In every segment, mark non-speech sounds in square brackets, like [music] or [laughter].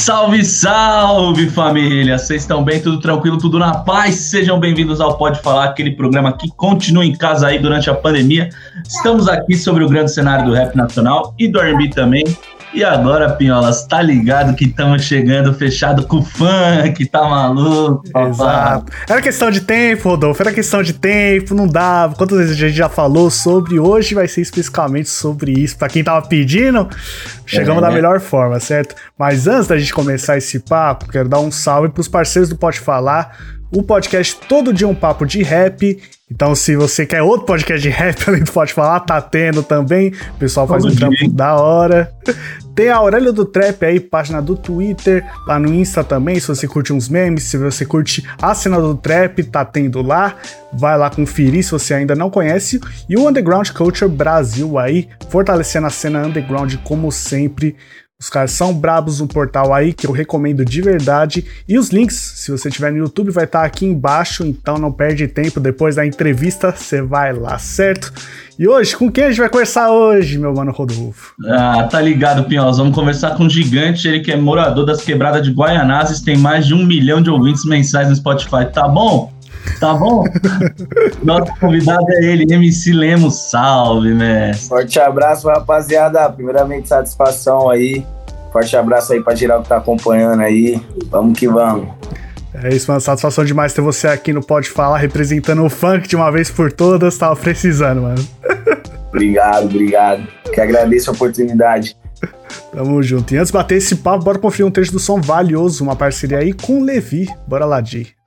Salve, salve família! Vocês estão bem? Tudo tranquilo? Tudo na paz? Sejam bem-vindos ao Pode Falar, aquele programa que continua em casa aí durante a pandemia. Estamos aqui sobre o grande cenário do rap nacional e do R&B também. E agora, Pinholas, tá ligado que estamos chegando fechado com o funk, tá maluco? Exato. Era questão de tempo, Rodolfo, era questão de tempo, não dava. Quantas vezes a gente já falou sobre? Hoje vai ser especificamente sobre isso. Pra quem tava pedindo, chegamos é. da melhor forma, certo? Mas antes da gente começar esse papo, quero dar um salve pros parceiros do Pode Falar o podcast Todo Dia um Papo de Rap. Então, se você quer outro podcast de rap, [laughs] além do Pode Falar, tá tendo também. O pessoal faz Todo um trampo da hora. Tem a Aurélia do Trap aí, página do Twitter, lá no Insta também, se você curte uns memes, se você curte a cena do Trap, tá tendo lá. Vai lá conferir se você ainda não conhece. E o Underground Culture Brasil aí, fortalecendo a cena underground como sempre. Os caras são brabos no portal aí, que eu recomendo de verdade. E os links, se você tiver no YouTube, vai estar tá aqui embaixo, então não perde tempo. Depois da entrevista, você vai lá, certo? E hoje, com quem a gente vai conversar hoje, meu mano Rodolfo? Ah, tá ligado, Pinhos. Vamos conversar com um gigante, ele que é morador das quebradas de Guaianazes, tem mais de um milhão de ouvintes mensais no Spotify. Tá bom? Tá bom? [laughs] Nosso convidado é ele, MC Lemos. Salve, mestre. Forte abraço, rapaziada. Primeiramente, satisfação aí. Forte abraço aí pra geral que tá acompanhando aí. Vamos que vamos. É isso, mano. Satisfação demais ter você aqui no Pode Falar, representando o funk de uma vez por todas. Tava precisando, mano. [laughs] obrigado, obrigado. Que agradeço a oportunidade. Tamo junto. E antes de bater esse papo, bora conferir um trecho do som valioso, uma parceria aí com o Levi. Bora lá, Di.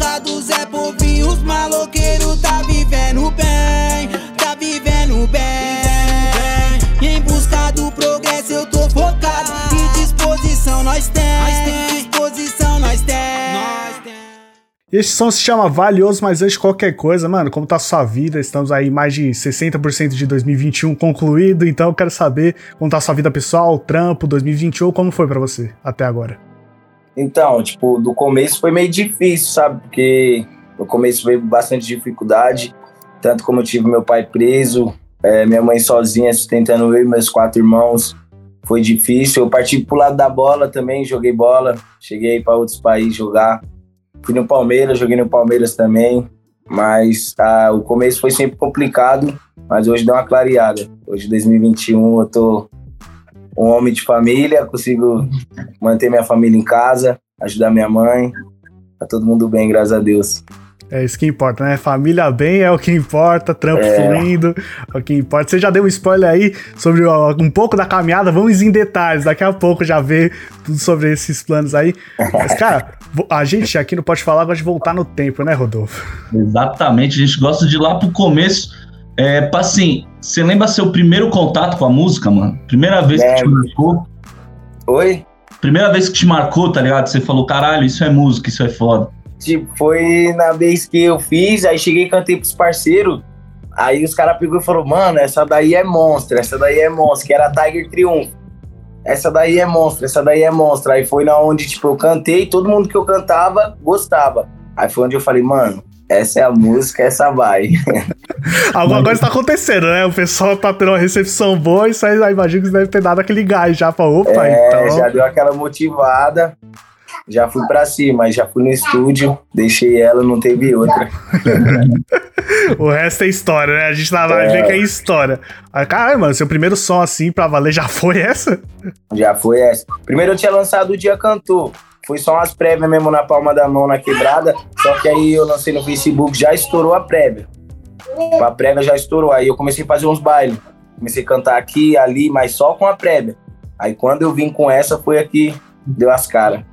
Boca do Zé Povinho, os maloqueiros tá vivendo bem, tá vivendo bem. Em busca do progresso eu tô focado, e disposição nós temos, disposição nós temos. Esse som se chama Valioso, mas antes de qualquer coisa, mano, como tá a sua vida? Estamos aí mais de 60% de 2021 concluído, então eu quero saber como tá a sua vida pessoal, trampo, 2021, como foi para você até agora? Então, tipo, do começo foi meio difícil, sabe? Porque no começo veio bastante dificuldade, tanto como eu tive meu pai preso, é, minha mãe sozinha sustentando eu e meus quatro irmãos. Foi difícil. Eu parti pro lado da bola também, joguei bola, cheguei para outros países jogar. Fui no Palmeiras, joguei no Palmeiras também. Mas tá, o começo foi sempre complicado, mas hoje deu uma clareada. Hoje, 2021, eu tô um homem de família, consigo manter minha família em casa, ajudar minha mãe. Tá todo mundo bem, graças a Deus. É isso que importa, né? Família bem é o que importa, trampo é. fluindo é o que importa. Você já deu um spoiler aí sobre um pouco da caminhada, vamos em detalhes. Daqui a pouco já vê tudo sobre esses planos aí. Mas, cara, [laughs] a gente aqui não pode falar, gosta de voltar no tempo, né, Rodolfo? Exatamente, a gente gosta de ir lá pro começo é, assim, você lembra seu primeiro contato com a música, mano? Primeira vez é. que te marcou? Oi? Primeira vez que te marcou, tá ligado? Você falou, caralho, isso é música, isso é foda. Tipo, foi na vez que eu fiz, aí cheguei e cantei pros parceiros. Aí os caras pegou e falou, mano, essa daí é monstro, essa daí é monstro, que era Tiger Triunfo. Essa daí é monstro, essa daí é monstro. Aí foi na onde, tipo, eu cantei, todo mundo que eu cantava gostava. Aí foi onde eu falei, mano, essa é a música, essa vai. Alguma coisa tá acontecendo, né? O pessoal tá tendo uma recepção boa, isso aí imagino que você deve ter dado aquele gás já pra opa, é, então. Já deu aquela motivada. Já fui pra cima, já fui no estúdio, deixei ela, não teve outra. [laughs] o resto é história, né? A gente lá vai é. ver que é história. Caralho, mano, seu primeiro som assim pra valer já foi essa? Já foi essa. Primeiro eu tinha lançado o Dia Cantor. Foi só umas prévias mesmo na palma da mão, na quebrada. Só que aí eu lancei no Facebook, já estourou a prévia. A prévia já estourou. Aí eu comecei a fazer uns bailes. Comecei a cantar aqui, ali, mas só com a prévia. Aí quando eu vim com essa, foi aqui, deu as caras.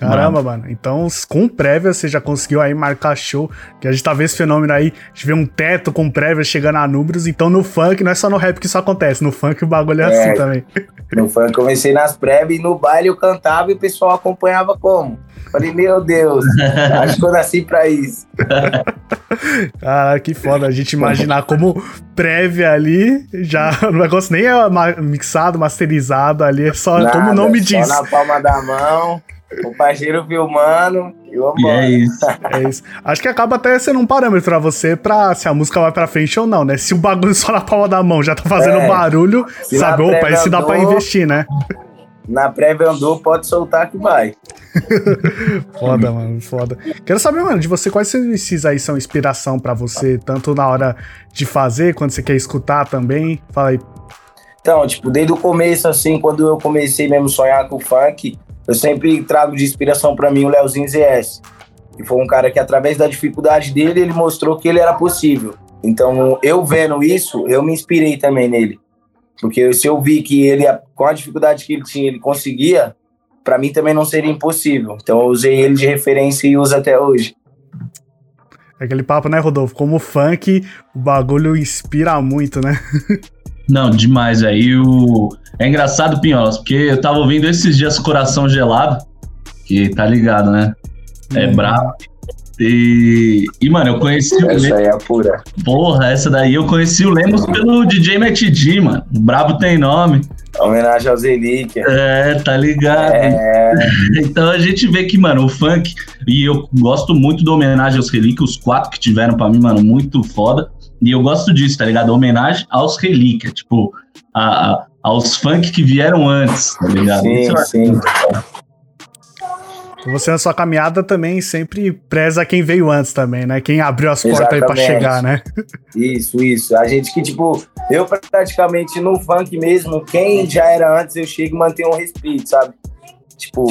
Caramba, mano. Então, com prévia, você já conseguiu aí marcar show. Que a gente tá vendo esse fenômeno aí. A gente vê um teto com prévia chegando a números. Então, no funk, não é só no rap que isso acontece. No funk, o bagulho é, é assim também. No funk, comecei nas prévias e no baile eu cantava e o pessoal acompanhava como? Falei, meu Deus, [laughs] acho que eu nasci pra isso. [laughs] Cara, que foda a gente imaginar como prévia ali, já [laughs] o negócio nem é mixado, masterizado ali, é só Nada, como o nome só diz. na palma da mão, o parceiro filmando e vambora. E é isso. É isso. Acho que acaba até sendo um parâmetro pra você pra se a música vai pra frente ou não, né? Se o bagulho só na palma da mão já tá fazendo é. barulho, se sabe, opa, esse dá pra investir, né? Na prévia andou, pode soltar que vai. [laughs] foda, mano, foda. Quero saber, mano, de você, quais esses aí são inspiração para você, tanto na hora de fazer, quando você quer escutar também? Fala aí. Então, tipo, desde o começo, assim, quando eu comecei mesmo a sonhar com o funk, eu sempre trago de inspiração para mim o Leozinho ZS. Que foi um cara que, através da dificuldade dele, ele mostrou que ele era possível. Então, eu vendo isso, eu me inspirei também nele. Porque se eu vi que ele, com a dificuldade que ele tinha, ele conseguia, para mim também não seria impossível. Então eu usei ele de referência e uso até hoje. Aquele papo, né, Rodolfo? Como funk, o bagulho inspira muito, né? [laughs] Não, demais, aí o... É engraçado, Pinholas, porque eu tava ouvindo esses dias Coração Gelado, que tá ligado, né? É hum. brabo. E, e, mano, eu conheci essa o Essa aí é pura. Porra, essa daí eu conheci o Lemos pelo DJ Matt D, mano. O Brabo tem nome. Homenagem ao Zelic. É, tá ligado? É. [laughs] Então a gente vê que, mano, o funk, e eu gosto muito do homenagem aos relíquias, os quatro que tiveram pra mim, mano, muito foda. E eu gosto disso, tá ligado? Homenagem aos relíquias, tipo, a, a, aos funk que vieram antes, tá ligado? Sim, sim. Você na sua caminhada também sempre preza quem veio antes também, né? Quem abriu as portas aí pra chegar, né? Isso, isso. A gente que, tipo, eu praticamente no funk mesmo, quem já era antes, eu chego e mantenho um respeito, sabe? Tipo,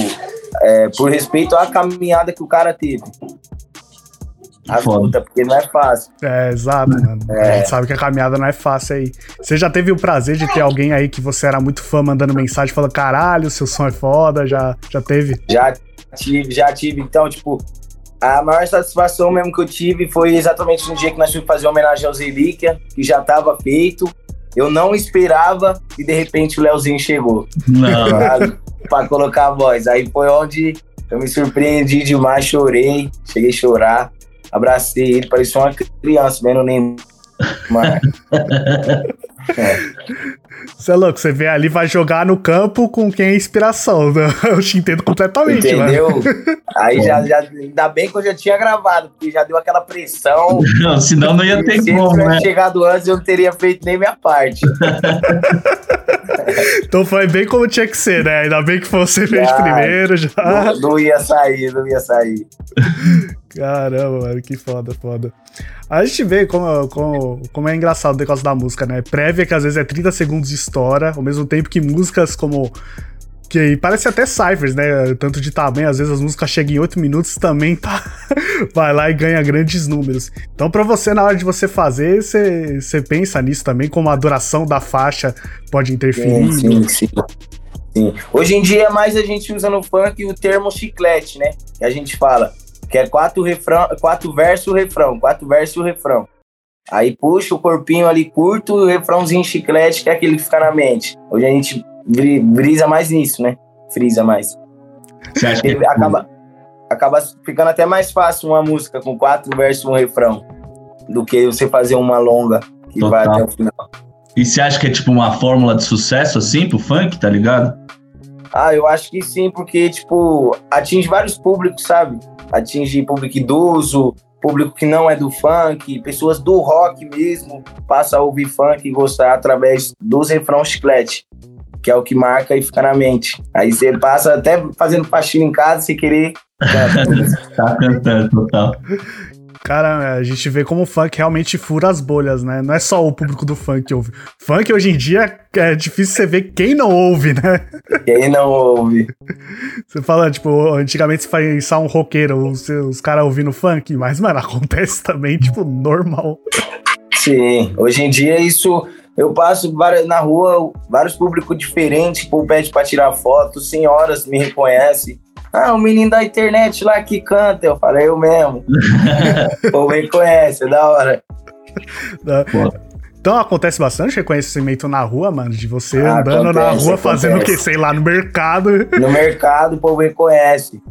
é, por respeito à caminhada que o cara teve. A luta, porque não é fácil. É, exato, mano. É. A gente sabe que a caminhada não é fácil aí. Você já teve o prazer de ter alguém aí que você era muito fã mandando mensagem falando, caralho, seu som é foda? Já, já teve? Já tive, já tive. Então, tipo, a maior satisfação mesmo que eu tive foi exatamente no dia que nós fomos fazer homenagem ao Zelíquia, que já estava feito. Eu não esperava e de repente o Leozinho chegou. Não. [laughs] Pra colocar a voz. Aí foi onde eu me surpreendi demais, chorei, cheguei a chorar, abracei ele, parecia uma criança, vendo nem. é. [laughs] Você é louco, você vê ali, vai jogar no campo com quem é inspiração. Né? [laughs] Eu te entendo completamente, Entendeu? Mano. [laughs] Aí já, já, ainda bem que eu já tinha gravado, porque já deu aquela pressão. [laughs] Não, senão não ia ter Se como, Se né? chegado antes, eu não teria feito nem minha parte. então foi bem como tinha que ser, né? Ainda bem que você fez primeiro já. Não, não ia sair, não ia sair. Caramba, mano, que foda, foda. A gente vê como, como, como é engraçado o negócio da música, né? Prévia que às vezes é 30 segundos de história, ao mesmo tempo que músicas como. Que parece até ciphers, né? Tanto de tamanho, às vezes as músicas chegam em 8 minutos também [laughs] tá. Vai lá e ganha grandes números. Então, pra você, na hora de você fazer, você, pensa nisso também, como a duração da faixa pode interferir. Sim, sim, sim. sim. Hoje em dia, mais a gente usa no funk o termo chiclete, né? Que a gente fala que é quatro, refrão, quatro versos, refrão, quatro versos, refrão. Aí puxa o corpinho ali curto e o refrãozinho chiclete, que é aquele que fica na mente. Hoje a gente brisa mais nisso, né? Frisa mais. Você acha que é acaba, acaba ficando até mais fácil uma música com quatro versos e um refrão do que você fazer uma longa que Total. vai até o final. E você acha que é tipo uma fórmula de sucesso assim pro funk, tá ligado? Ah, eu acho que sim, porque, tipo, atinge vários públicos, sabe? Atinge público idoso, público que não é do funk, pessoas do rock mesmo, passa a ouvir funk e gostar através dos refrões chiclete, que é o que marca e fica na mente. Aí você passa até fazendo faxina em casa se querer. [laughs] tá cantando, total. Cara, a gente vê como o funk realmente fura as bolhas, né? Não é só o público do funk que ouve. Funk hoje em dia é difícil você ver quem não ouve, né? Quem não ouve. Você fala, tipo, antigamente você faz um roqueiro, os, os caras ouvindo funk, mas, mano, acontece também, tipo, normal. Sim, hoje em dia isso. Eu passo na rua, vários públicos diferentes, tipo, pede pra tirar foto, senhoras me reconhecem Ah, o menino da internet lá que canta. Eu falei, eu mesmo. [laughs] o povo me conhece, é da hora. Então acontece bastante reconhecimento na rua, mano, de você Ah, andando na acontece, rua fazendo o que, sei lá, no mercado. No mercado, o povo me conhece.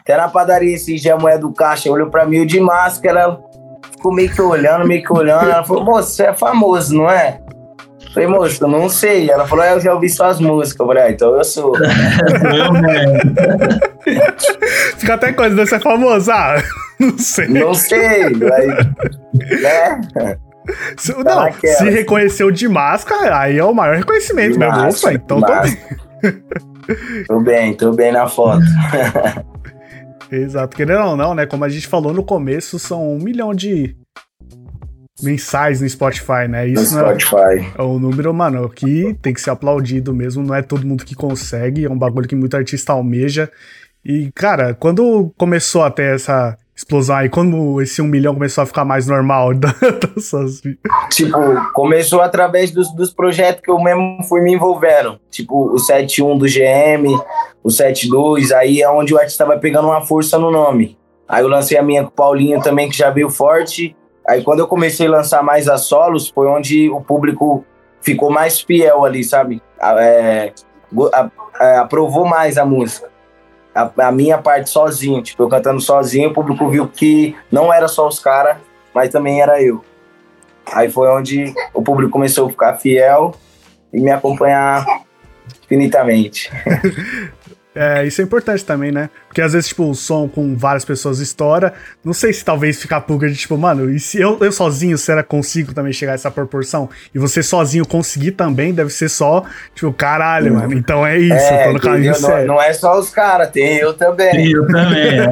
Até na padaria, esse dia a mulher do caixa olhou pra mim de máscara. Ficou meio que olhando, meio que olhando. Ela falou, moço, você é famoso, não é? Eu Falei, moço, não sei. Ela falou, "É, eu já ouvi suas músicas. Eu falei, ah, então eu sou. Eu mesmo. Fica até coisa de ser famoso. Ah, [laughs] não sei. Não sei. Aí, né? Se, não, naquela. se reconheceu de máscara, aí é o maior reconhecimento Opa, então tô máscara. Tô bem, tô bem na foto. [laughs] Exato, querendo ou não, né? Como a gente falou no começo, são um milhão de mensais no Spotify, né? No Isso não é, Spotify. é um número, mano, que tem que ser aplaudido mesmo. Não é todo mundo que consegue, é um bagulho que muito artista almeja. E, cara, quando começou a ter essa explosão aí, quando esse um milhão começou a ficar mais normal [laughs] dessas. Tipo, começou através dos, dos projetos que eu mesmo fui me envolvendo. Tipo, o 71 do GM, o 72, aí é onde o artista vai pegando uma força no nome. Aí eu lancei a minha com o Paulinho também, que já veio forte. Aí quando eu comecei a lançar mais as solos, foi onde o público ficou mais fiel ali, sabe? A- é, go- a- é, aprovou mais a música. A, a minha parte sozinho, tipo, eu cantando sozinho, o público viu que não era só os caras, mas também era eu. Aí foi onde o público começou a ficar fiel e me acompanhar infinitamente. [laughs] É, isso é importante também, né? Porque às vezes, tipo, o som com várias pessoas estoura. Não sei se talvez ficar pulga de, tipo, mano, e se eu, eu sozinho, será que consigo também chegar a essa proporção? E você sozinho conseguir também, deve ser só, tipo, caralho, mano. Então é isso, eu tô no caminho entendeu? não, certo. não é só os caras, tem eu também. Eu também, é.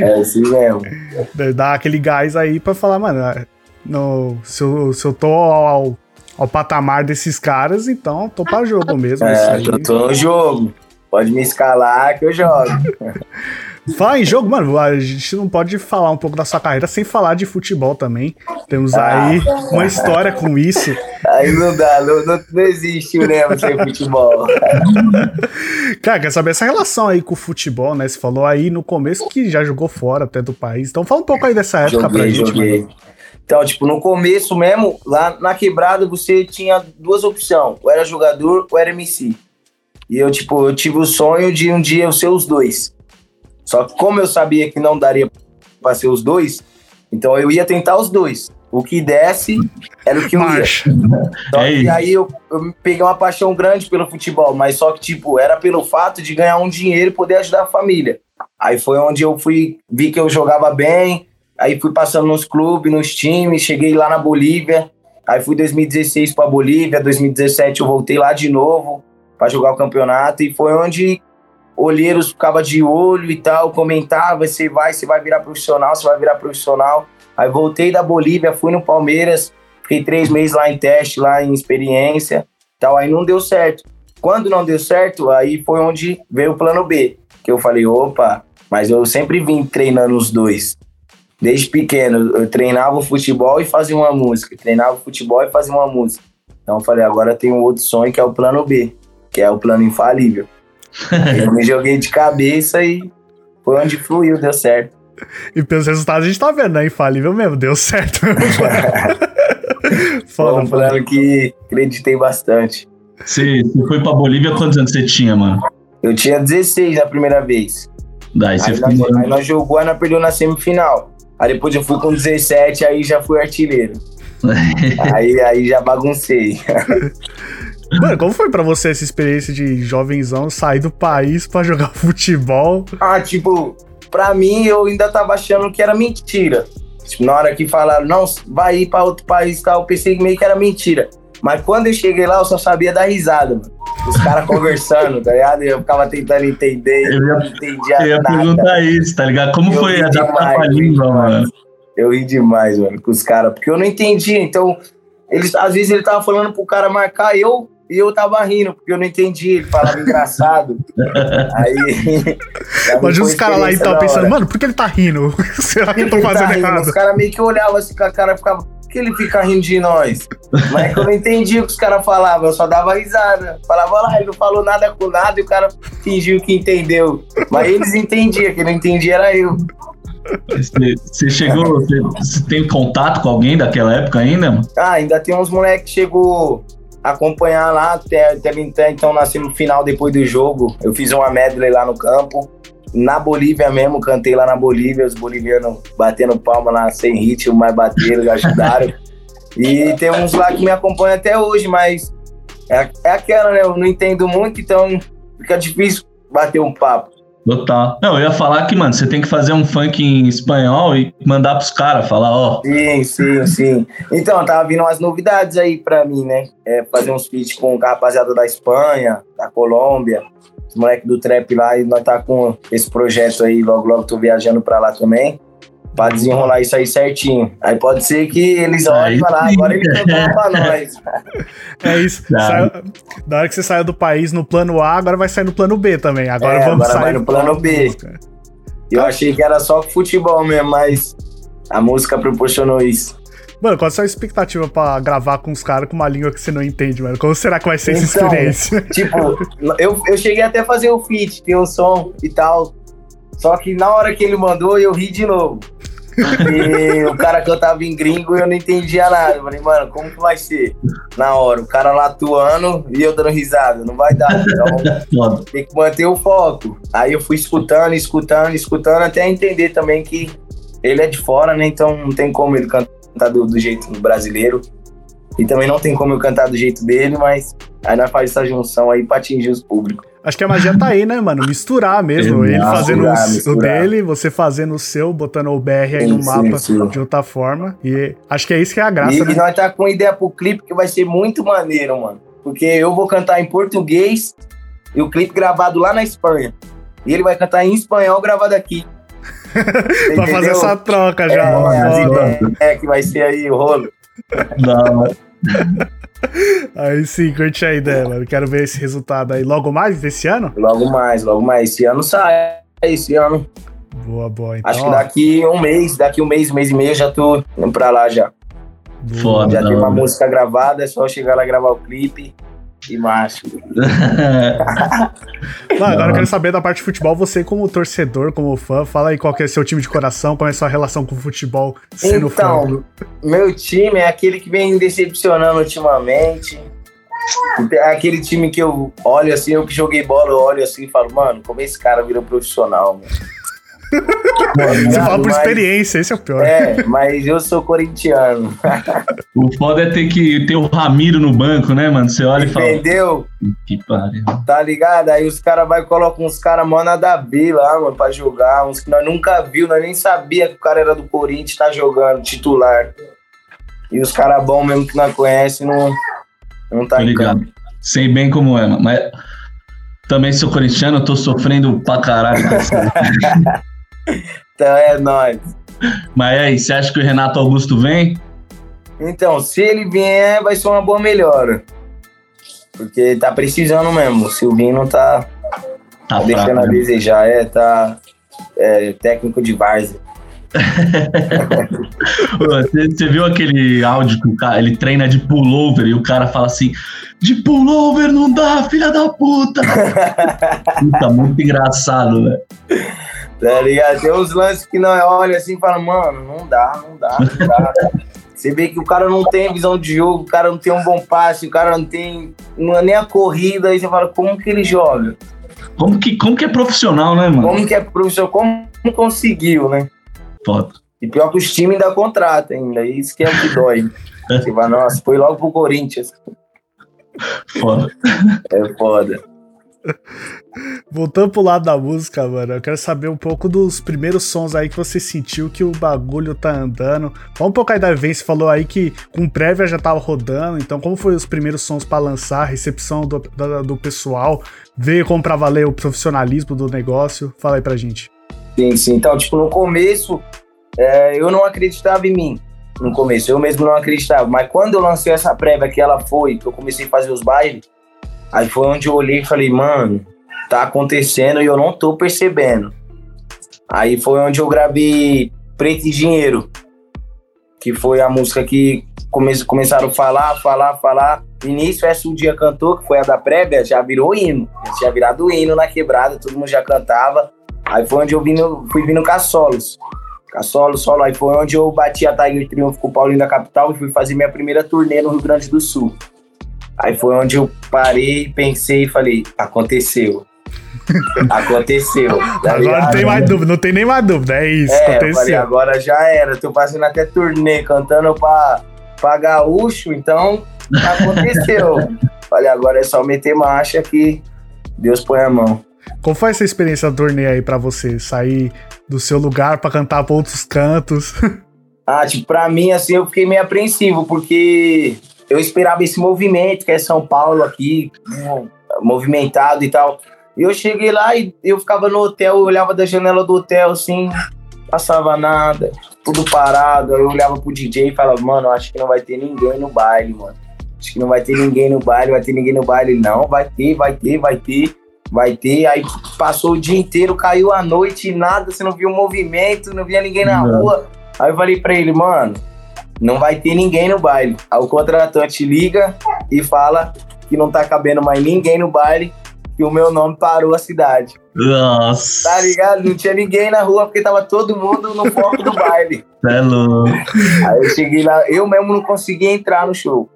[laughs] É assim mesmo. Dá aquele gás aí pra falar, mano, é, no, se, eu, se eu tô ao, ao patamar desses caras, então tô pra jogo [laughs] mesmo. isso É, eu tô no jogo. Pode me escalar que eu jogo. [laughs] Fala em jogo, mano, a gente não pode falar um pouco da sua carreira sem falar de futebol também. Temos Ah. aí uma história com isso. Aí não dá, não, não, não existe o Nemo sem futebol. [laughs] Cara, quer saber essa relação aí com o futebol, né? Você falou aí no começo que já jogou fora até do país. Então fala um pouco aí dessa época pra Joguei, gente, joguei. mano. Então, tipo, no começo mesmo, lá na quebrada, você tinha duas opções. Ou era jogador ou era MC. E eu, tipo, eu tive o sonho de um dia eu ser os dois. Só que como eu sabia que não daria pra ser os dois, então eu ia tentar os dois. O que desse era o que eu ia. [laughs] Só É que aí eu, eu peguei uma paixão grande pelo futebol, mas só que, tipo, era pelo fato de ganhar um dinheiro e poder ajudar a família. Aí foi onde eu fui, vi que eu jogava bem, aí fui passando nos clubes, nos times, cheguei lá na Bolívia, aí fui 2016 para Bolívia, 2017 eu voltei lá de novo para jogar o campeonato e foi onde olheiros ficava de olho e tal, comentava, você vai, você vai virar profissional, você vai virar profissional. Aí voltei da Bolívia, fui no Palmeiras, fiquei três meses lá em teste, lá em experiência, tal, aí não deu certo. Quando não deu certo, aí foi onde veio o plano B, que eu falei, opa, mas eu sempre vim treinando os dois. Desde pequeno, eu treinava o futebol e fazia uma música, treinava o futebol e fazia uma música. Então eu falei, agora tem um outro sonho que é o plano B, que é o plano infalível. [laughs] eu me joguei de cabeça e foi onde fluiu, deu certo. E pelos resultados a gente tá vendo, né? Infalível mesmo, deu certo. [laughs] Foi um plano que acreditei bastante. Você, você foi pra Bolívia, quantos anos você tinha, mano? Eu tinha 16 na primeira vez. Daí você Aí ficou nós, aí nós jogou, aí nós perdeu na semifinal. Aí depois eu fui com 17, aí já fui artilheiro. [laughs] aí, aí já baguncei. [laughs] Mano, como foi pra você essa experiência de jovenzão sair do país pra jogar [laughs] futebol? Ah, tipo, pra mim eu ainda tava achando que era mentira. Tipo, na hora que falaram, não, vai ir pra outro país e tal, eu pensei meio que era mentira. Mas quando eu cheguei lá, eu só sabia dar risada, mano. Os caras conversando, tá ligado? Eu ficava tentando entender, Eu ia- não entendia Eu ia nada. perguntar isso, tá ligado? Como Eu foi adaptar demais, com a eu ri língua, mano? Eu ri demais, mano, com os caras, porque eu não entendia. Então, eles, às vezes ele tava falando pro cara marcar eu e eu tava rindo, porque eu não entendia. Ele falava engraçado. [laughs] Aí. Imagina os caras lá experiência então pensando, hora. mano, por que ele tá rindo? [laughs] Será que eu tô tá fazendo rindo, errado? Os caras meio que olhavam assim com a cara ficava. Que que ele fica rindo de nós? Mas é que eu não entendi o que os caras falavam, eu só dava risada. Falava lá, ele não falou nada com nada e o cara fingiu que entendeu. Mas eles entendiam, quem não entendia era eu. Você, chegou, você, tem contato com alguém daquela época ainda, mano? Ah, ainda tem uns moleques que chegou acompanhar lá, até, até então nasci no final depois do jogo. Eu fiz uma medley lá no campo. Na Bolívia mesmo, cantei lá na Bolívia, os bolivianos batendo palma lá sem ritmo, mas bateram, ajudaram. [laughs] E tem uns lá que me acompanham até hoje, mas é, é aquela, né? Eu não entendo muito, então fica difícil bater um papo. Total. Não, eu ia falar que, mano, você tem que fazer um funk em espanhol e mandar pros caras, falar, ó. Sim, sim, sim. Então, tava vindo umas novidades aí pra mim, né? É, fazer uns feats com a rapaziada da Espanha, da Colômbia, os moleques do trap lá, e nós tá com esse projeto aí, logo, logo tô viajando pra lá também. Pra desenrolar isso aí certinho. Aí pode ser que eles olhem e falar, agora ele cantou pra [laughs] nós. É isso. Tá. Saiu- da hora que você saiu do país no plano A, agora vai sair no plano B também. Agora É, vamos agora sair vai no plano B. música. Eu achei que era só futebol mesmo, mas a música proporcionou isso. Mano, qual a sua expectativa pra gravar com os caras com uma língua que você não entende, mano? Como será que vai ser essa Então, experiência? [laughs] Tipo, eu, eu cheguei até a fazer o feat, ter o som e tal. Só que na hora que ele mandou, eu ri de novo. E o cara cantava em gringo e eu não entendia nada. Eu falei, mano, como que vai ser? Na hora, o cara lá atuando e eu dando risada. Não vai dar. Então [laughs] Foda. tem que manter o foco. Aí eu fui escutando, escutando, escutando, até entender também que ele é de fora, né? Então não tem como ele cantar do, do jeito brasileiro. E também não tem como eu cantar do jeito dele, mas aí nós faz essa junção aí pra atingir os públicos. Acho que a magia tá aí, né, mano? Misturar mesmo. Exato. Ele fazendo o- Misturar, o misturar. dele, você fazendo o seu, botando o BR aí Sim, no sim, mapa sim. de outra forma. E acho que é isso que é a graça, E, né? e nós tá com ideia pro clipe que vai ser muito maneiro, mano. Porque eu vou cantar em português e o clipe gravado lá na Espanha. E ele vai cantar em espanhol gravado aqui. Pra fazer essa troca já. é, as foda. ideias. é, que vai ser aí o rolo. Não, mano. Aí sim, curte a ideia, mano. Quero ver esse resultado aí. Logo mais desse ano? Logo mais, logo mais. Esse ano sai. Esse ano. Boa, boa. Então, Acho que ó, daqui um mês, daqui um mês, um mês e meio, já tô indo pra lá já. Foda. Já tem uma música gravada, é só chegar lá e gravar o clipe. E macho. [laughs] Não, agora eu quero saber da parte de futebol. Você, como torcedor, como fã, fala aí qual que é seu time de coração, como é a sua relação com o futebol sendo fã. Então, meu time é aquele que vem decepcionando ultimamente. É aquele time que eu olho assim, eu que joguei bola, eu olho assim e falo, mano, como esse cara virou profissional, mano. Você fala por Mas- experiência, esse é o pior. É, mas eu sou corintiano. O foda é ter que ter o Ramiro no banco, né, mano? Você olha e fala. Entendeu? Que pariu. Tá ligado? Aí os caras vai e colocam uns caras mó nada a ver lá, mano, pra jogar. Uns que nós nunca viu, nós nem sabia que o cara era do Corinthians, tá jogando, titular. E os caras bons mesmo que nós conhecemos não, não tá ligado. campo. Sei bem como é, mano. Mas também sou corintiano, eu tô sofrendo pra caralho. [laughs] Então é nóis. Mas aí, você acha que o Renato Augusto vem? Então, se ele vier, vai ser uma boa melhora. Porque tá precisando mesmo. O Silvinho não tá, Tá deixando fraco, a né? desejar. É, tá é, técnico de várzea. [laughs] Ô, Você, você viu aquele áudio que o cara, ele treina de pullover e o cara fala assim: de pullover não dá, filha da puta! [laughs] Puta, muito engraçado, velho. Tá ligado? Tem uns lances que nós olha assim e fala, mano, não dá, não dá, não dá. Você vê que o cara não tem visão de jogo, o cara não tem um bom passe, o cara não tem não é nem a corrida, aí você fala, como que ele joga? Como que, como que é profissional, né, mano? Como que é professor? Como conseguiu, né? Foda. E pior que os times ainda contratam ainda, isso que é o que dói. [laughs] Você fala, nossa, foi logo pro Corinthians. Foda. É foda. Voltando pro lado da música, mano, eu quero saber um pouco dos primeiros sons aí que você sentiu que o bagulho tá andando. Fala um pouco aí da você falou aí que com prévia já tava rodando, então como foi os primeiros sons pra lançar, a recepção do, da- do pessoal, ver como pra valer o profissionalismo do negócio? Fala aí pra gente. Sim, sim. Então, tipo, no começo, é, eu não acreditava em mim. No começo, eu mesmo não acreditava. Mas quando eu lancei essa prévia que ela foi, que eu comecei a fazer os bailes, aí foi onde eu olhei e falei, mano, tá acontecendo e eu não tô percebendo. Aí foi onde eu gravei Preto e Dinheiro. que foi a música que come, começaram a falar, falar, falar. Início, essa o dia cantou, que foi a da prévia, já virou hino. Tinha virado hino na quebrada, todo mundo já cantava. Aí foi onde eu vindo, fui vindo com as solos. A solo. Aí foi onde eu bati a Tiger Triumph com o Paulinho da Capital e fui fazer minha primeira turnê no Rio Grande do Sul. Aí foi onde eu parei, pensei e falei, aconteceu. Aconteceu. Tá Agora não tem mais dúvida, não tem nem mais dúvida. É isso, É, eu falei, aconteceu. agora já era. Tô fazendo até turnê, cantando pra, pra gaúcho, então aconteceu. [laughs] falei, agora é só meter marcha que Deus põe a mão. Qual foi essa experiência do torneio aí pra você? Sair do seu lugar pra cantar pra outros cantos? [laughs] Ah, tipo, pra mim, assim, eu fiquei meio apreensivo, porque eu esperava esse movimento, que é São Paulo aqui, hum, movimentado e tal. E eu cheguei lá e eu ficava no hotel, eu olhava da janela do hotel, assim, passava nada, tudo parado. Aí eu olhava pro DJ e falava, mano, acho que não vai ter ninguém no baile, mano. Acho que não vai ter ninguém no baile, vai ter ninguém no baile. Não, vai ter, vai ter, vai ter, vai ter. Aí passou o dia inteiro, caiu a noite, nada, você não viu movimento, não via ninguém na Não. rua. Aí eu falei pra ele, mano, não vai ter ninguém no baile. Aí o contratante liga e fala que não tá cabendo mais ninguém no baile, que o meu nome parou a cidade. Nossa. Tá ligado? Não tinha ninguém na rua porque tava todo mundo no foco do baile. é louco. Aí eu cheguei lá, eu mesmo não consegui entrar no show.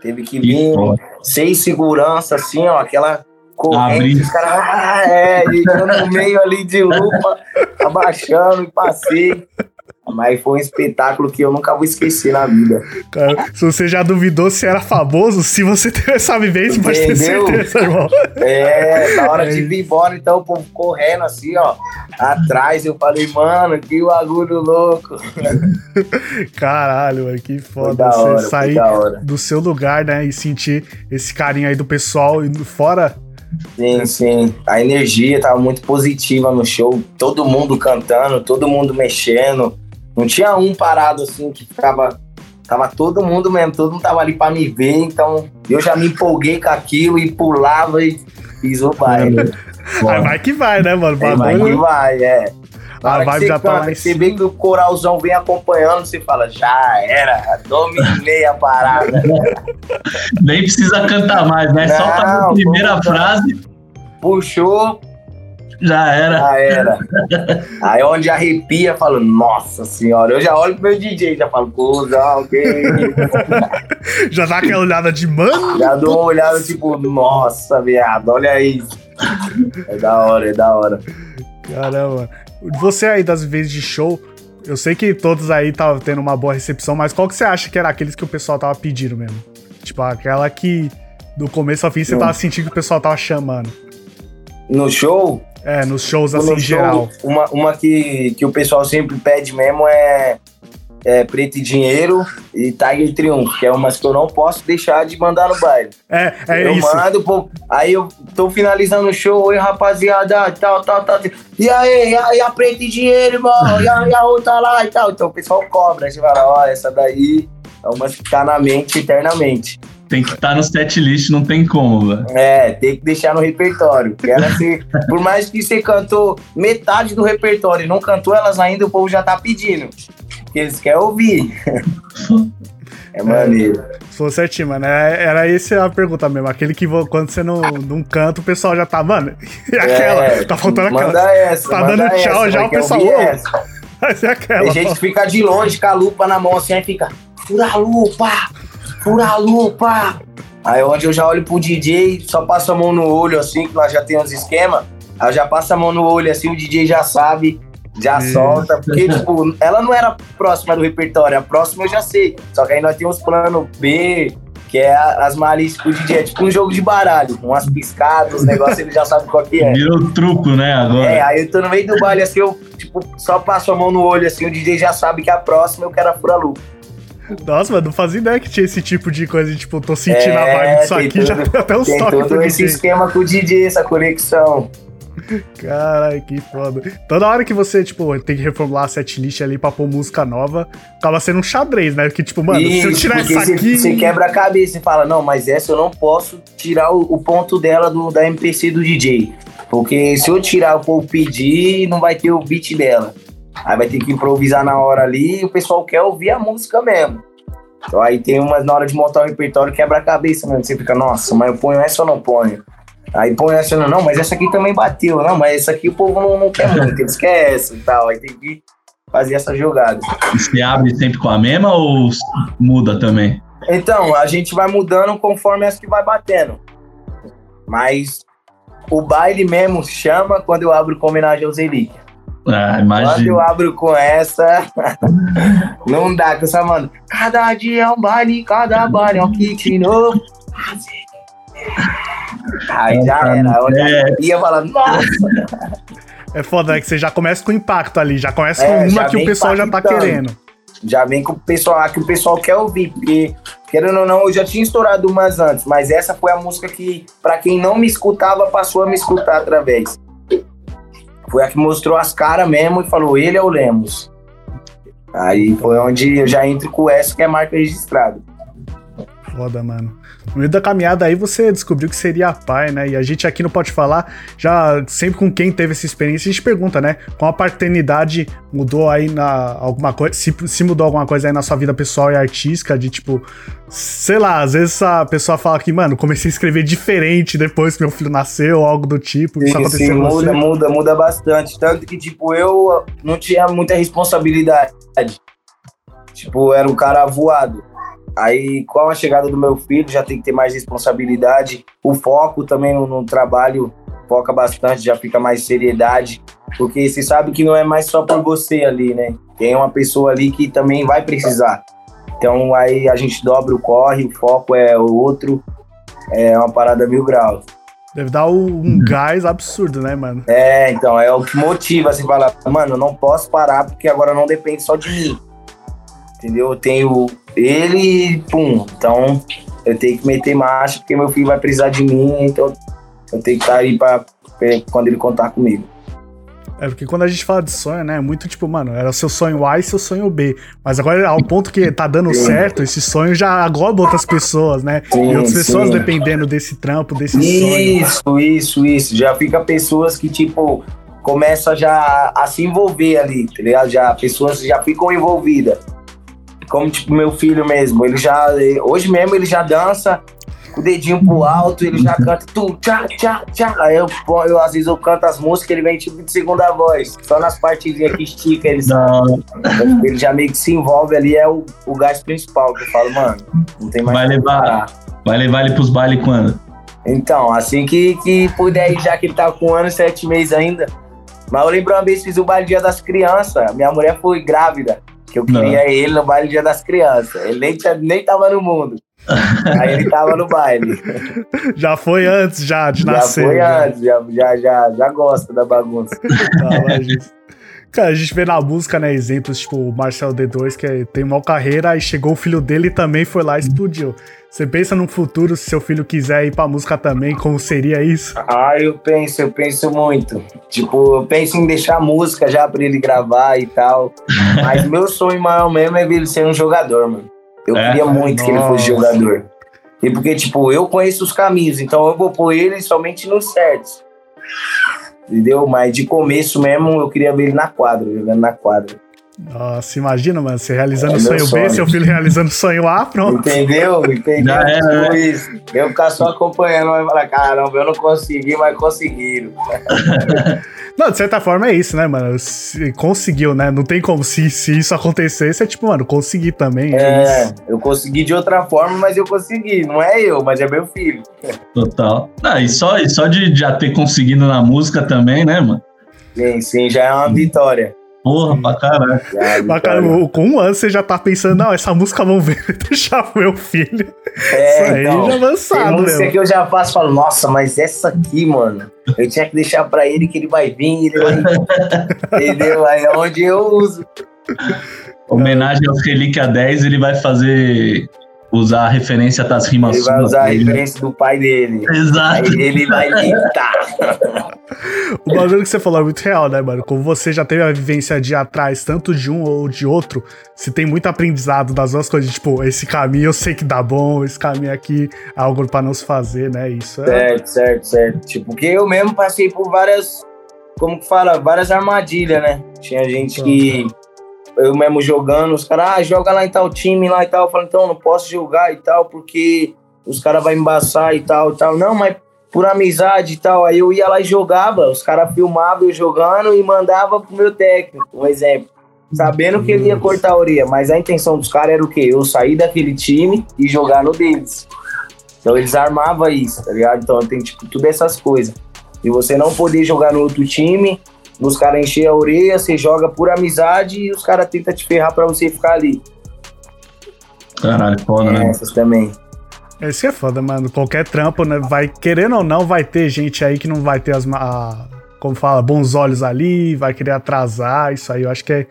Teve que Que vir foda. seis segurança, assim, ó, aquela corrente, os caras, ah, é, e no meio ali de lupa, abaixando e passei. Mas foi um espetáculo que eu nunca vou esquecer na vida. Cara, se você já duvidou se era famoso, se você teve essa vivência, pode ter certeza, irmão. É, na hora É de vir embora, então, o povo correndo assim, ó, atrás, eu falei, mano, que bagulho louco. [laughs] Caralho, mano, que foda da você hora, sair do seu lugar, né? E sentir esse carinho aí do pessoal indo fora. Sim, sim. A energia tava muito positiva no show. Todo mundo cantando, todo mundo mexendo. Não tinha um parado assim que ficava. Tava todo mundo mesmo, todo mundo tava ali pra me ver. Então eu já me empolguei com aquilo e pulava e fiz o baile. Aí vai que vai, né, mano? É, mas que vai, é. A que vibe você já tá canta, que você vê que o coralzão vem acompanhando, você fala, já era, dominei a parada. [laughs] Nem precisa cantar mais, né? Só fazer a Não, primeira frase, Puxou, já era. Já era. Aí onde arrepia, falo, nossa senhora. Eu já olho pro meu DJ, já falo, cuzão, que isso? [laughs] Já dá aquela olhada de mano. Já dou uma olhada, tipo, nossa, viado, olha isso. É da hora, é da hora. Caramba. Você aí das vezes de show, eu sei que todos aí estavam tendo uma boa recepção, mas qual que você acha que era aqueles que o pessoal tava pedindo mesmo? Tipo, aquela que do começo ao fim você Hum. tava sentindo que o pessoal tava chamando. No show, É, nos shows no assim, em show, geral. uma, uma que, que o pessoal sempre pede mesmo é, é Preto e Dinheiro e Tiger Triumph, que é umas que eu não posso deixar de mandar no baile. É, é eu isso. mando, pô. Aí eu tô finalizando o show, oi rapaziada, tal, tal, tal. E aí, e aí, a preta e dinheiro, irmão, e a, e a outra lá e tal. Então o pessoal cobra, aí você fala, ó, essa daí é uma que tá na mente eternamente. Tem que estar no set list, não tem como, velho. É, tem que deixar no repertório. Quero assim, [laughs] por mais que você cantou metade do repertório e não cantou elas ainda, o povo já tá pedindo. Porque eles querem ouvir. [laughs] É maneiro. Se for certinho, mano. é- Era essa a pergunta mesmo. Aquele que quando você não, não canta, o pessoal já tá, mano. [laughs] E aquela? É, tá faltando Manda aquela. essa. Tá manda dando tchau essa, já, o pessoal. Vai ser aquela. Tem gente que fica de longe com a lupa na mão assim, aí fica, fura a lupa, fura a lupa. Aí onde eu já olho pro DJ, só passo a mão no olho assim, que nós já temos esquema. Aí eu já passo a mão no olho assim, o DJ já sabe, já Isso. solta. Porque, tipo, ela não era próxima do repertório, a próxima eu já sei. Só que aí nós temos plano B, que é as malícias pro DJ. É tipo um jogo de baralho, umas piscadas, os negócios, ele já sabe qual que é. Virou truco, né, agora? É, aí eu tô no meio do baile assim, eu, tipo, só passo a mão no olho assim, o DJ já sabe que a próxima eu quero a fura lupa. Nossa, mano, não fazia ideia que tinha esse tipo de coisa. Tipo, tô sentindo a É, vibe disso tem aqui. Já tudo- deu até um Tem toque todo esse esquema com o DJ, essa conexão. Caralho, que foda. Toda hora que você, tipo, tem que reformular a setlist ali pra pôr música nova, acaba sendo um xadrez, né? Porque, tipo, mano, se eu Isso, tirar essa você- aqui. Você quebra a cabeça e fala, não, mas essa eu não posso tirar o, o ponto dela do, da MPC do DJ. Porque se eu tirar o povo pedir, não vai ter o beat dela. Aí vai ter que improvisar na hora ali e o pessoal quer ouvir a música mesmo. Então aí tem umas na hora de montar o repertório quebra a cabeça mesmo. Você fica, nossa, mas eu ponho essa ou não ponho? Aí põe essa, não, não, mas essa aqui também bateu. Não, mas essa aqui o povo não, não quer muito, eles querem essa e tal. Aí tem que fazer essa jogada. E Você abre sempre com a mesma ou muda também? Então, a gente vai mudando conforme as que vai batendo. Mas o baile mesmo chama quando eu abro com homenagem ao Zelic. Ah, Quando imagina. eu abro com essa, [laughs] não dá, que eu só mando. Cada dia é um baile, cada baile é um kit novo. Aí já era. Eu já É. ia falar, nossa, É foda, né? Que você já começa com impacto ali, já começa É, com uma que o pessoal já tá querendo. já vem com o pessoal que o pessoal quer ouvir, porque querendo ou não, eu já tinha estourado umas antes, mas essa foi a música que, pra quem não me escutava, passou a me escutar através. Foi a que mostrou as caras mesmo e falou, ele é o Lemos. Aí foi onde eu já entro com essa que é marca registrada. Foda, mano. No meio da caminhada aí você descobriu que seria pai, né? E a gente aqui não pode falar, já sempre com quem teve essa experiência, a gente pergunta, né? Com a paternidade mudou aí na alguma coisa, se, se mudou alguma coisa aí na sua vida pessoal e artística, de tipo, sei lá, às vezes a pessoa fala que, mano, comecei a escrever diferente depois que meu filho nasceu, ou algo do tipo. Isso Sim, aconteceu sim, muda, muda, muda bastante. Tanto que, tipo, eu não tinha muita responsabilidade. Tipo, era um cara voado. Aí, com a chegada do meu filho, já tem que ter mais responsabilidade. O foco também no, no trabalho foca bastante, já fica mais seriedade. Porque você sabe que não é mais só por você ali, né? Tem uma pessoa ali que também vai precisar. Então, aí a gente dobra o corre, o foco é o outro. É uma parada mil graus. Deve dar um gás absurdo, né, mano? É, então, é o que motiva você falar, mano, eu não posso parar porque agora não depende só de mim. Entendeu? Eu tenho ele e pum. Então, eu tenho que meter marcha porque meu filho vai precisar de mim, então eu tenho que estar aí pra, pra quando ele contar comigo. É porque quando a gente fala de sonho, né? É muito tipo, mano, era o seu sonho A e seu sonho B. Mas agora, ao ponto que tá dando Sim. certo, esse sonho já agloba outras pessoas, né? Sim, e outras pessoas sim. dependendo desse trampo, desse sonho. Isso, isso, isso. Já fica pessoas que, tipo, começam já a se envolver ali, tá ligado? Já, pessoas já ficam envolvidas. Como, tipo, meu filho mesmo, ele já, hoje mesmo ele já dança com o dedinho pro alto, ele já canta tu, tchá, tchá, tchá. Aí eu, eu, às vezes eu canto as músicas, ele vem tipo de segunda voz, só nas partezinhas que estica, ele sabe. Ele já meio que se envolve ali, é o, o gás principal, que eu falo, mano, não tem mais Vai levar. parar. vai levar ele pros bailes quando? Então, assim que, que puder ir, já que ele tá com um ano e sete meses ainda. Mas eu lembro uma vez fiz o baile Dia das Crianças. Minha mulher foi grávida, que eu Não. queria ele no baile Dia das Crianças. Ele nem, tinha, nem tava no mundo. Aí ele tava no baile. [laughs] Já foi antes já de já nascer. foi já. antes, já, já, já, já gosta da bagunça. Tá, imagina. Cara, a gente vê na música, né, exemplos, tipo, o Marcel D2, que é- tem uma carreira, aí chegou o filho dele e também foi lá e explodiu. Você pensa no futuro, se seu filho quiser ir pra música também, como seria isso? Ah, eu penso, eu penso muito. Tipo, eu penso em deixar música já pra ele gravar e tal. [laughs] Mas meu sonho maior mesmo é ver ele ser um jogador, mano. Eu É? queria muito que ele fosse Nossa. jogador. E porque, tipo, eu conheço os caminhos, então eu vou pôr ele somente nos certos. Entendeu? Mas de começo mesmo, eu queria ver ele na quadra, jogando na quadra. Nossa, imagina, mano, você realizando É o meu sonho B, sonho. seu filho realizando o sonho A, pronto. Entendeu? Entendeu? Já isso. Eu ficar só acompanhando, vai falar, caramba, eu não consegui, mas conseguiram. [laughs] Não, de certa forma é isso, né, mano? Se conseguiu, né? Não tem como. Se, se isso acontecesse, é tipo, mano, consegui também. É, É, isso. eu consegui de outra forma, mas eu consegui. Não é eu, mas é meu filho. Total. Ah, e só, e só de já ter conseguido na música também, né, mano? Sim, sim, já é uma vitória. Porra, pra caralho. Já é uma Mas, cara, vitória. o- com um ano você já tá pensando, não, essa música vamos ver, [laughs] deixar o meu filho. É, isso aí então, já Tem avançado, música mesmo. que eu já faço e falo, nossa, mas essa aqui, mano, eu tinha que deixar pra ele que ele vai vir, ele vai. [laughs] Entendeu? Aí é onde eu uso. Homenagem aos Relíquia 10, ele vai fazer. Usar a referência das rimas Ele vai usar a dele. referência do pai dele. Aí Exato. ele vai imitar. [laughs] O bagulho que você falou é muito real, né, mano? Como você já teve a vivência de ir atrás, tanto de um ou de outro, você tem muito aprendizado das duas coisas. Tipo, esse caminho eu sei que dá bom, esse caminho aqui é algo pra não se fazer, né? Isso é. Certo, certo, certo. Tipo, que eu mesmo passei por várias, como que fala, várias armadilhas, né? Tinha gente que eu mesmo jogando, os caras, ah, joga lá em tal time lá e tal. Eu falo, então, não posso jogar e tal, porque os caras vão embaçar e tal e tal. Não, mas por amizade e tal. Aí eu ia lá e jogava, os caras filmavam eu jogando e mandava pro meu técnico, um exemplo. Sabendo que ele ia cortar a orelha, mas a intenção dos caras era o quê? Eu sair daquele time e jogar no deles. Então eles armavam isso, tá ligado? Então tem tipo tudo essas coisas. E você não poder jogar no outro time, os caras encher a orelha, você joga por amizade e os caras tentam te ferrar pra você ficar ali. Caralho, foda, né? Essas também. Esse é foda, mano. Qualquer trampo, né? Vai, querendo ou não, vai ter gente aí que não vai ter as. A, como fala, bons olhos ali, vai querer atrasar. Isso aí eu acho que é.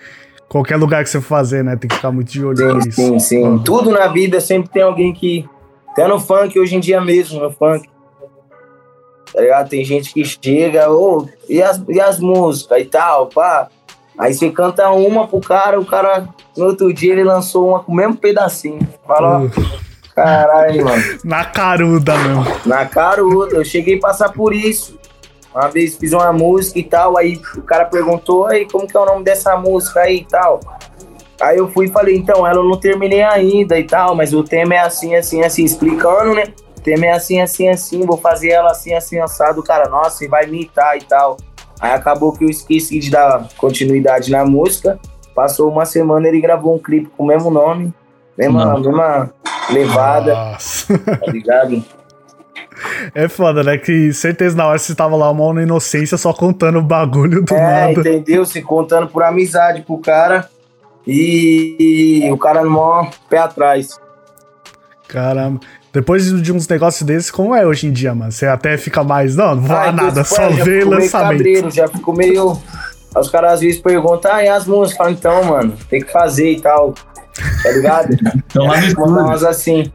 Qualquer lugar que você for fazer, né? Tem que ficar muito de olho Sim, nisso. sim, sim. Uhum. Tudo na vida sempre tem alguém que. Até no funk, hoje em dia mesmo, no funk. Tá ligado? Tem gente que chega, ô, e, as, e as músicas e tal, pá. Aí você canta uma pro cara, o cara, no outro dia, ele lançou uma com o mesmo pedacinho. Fala, ó, Uh, caralho, mano. [laughs] na caruda, meu. Na caruda, eu cheguei a passar por isso. Uma vez fiz uma música e tal, aí o cara perguntou, aí, como que é o nome dessa música aí e tal? Aí eu fui e falei, então, ela eu não terminei ainda e tal, mas o tema é assim, assim, assim, explicando, né? O tema é assim, assim, assim, vou fazer ela assim, assim, assado. O cara, nossa, você vai imitar e tal. Aí acabou que eu esqueci de dar continuidade na música. Passou uma semana, ele gravou um clipe com o mesmo nome, mesma, Não. mesma levada, Nossa. tá ligado? É foda, né? Que certeza na hora você tava lá, uma na inocência, só contando o bagulho do É, nada. entendeu? Se contando por amizade pro cara e, e o cara no maior pé atrás. Caramba. Depois de uns negócios desses, como é hoje em dia, mano? Você até fica mais. Não, não vai Ai, nada, só vê lançamento. cabreiro, já fico meio. Os caras às vezes perguntam, ah, e as músicas? Fala, então, mano, tem que fazer e tal. Tá ligado? [laughs] Então lá no Mandar estúdio. umas assim.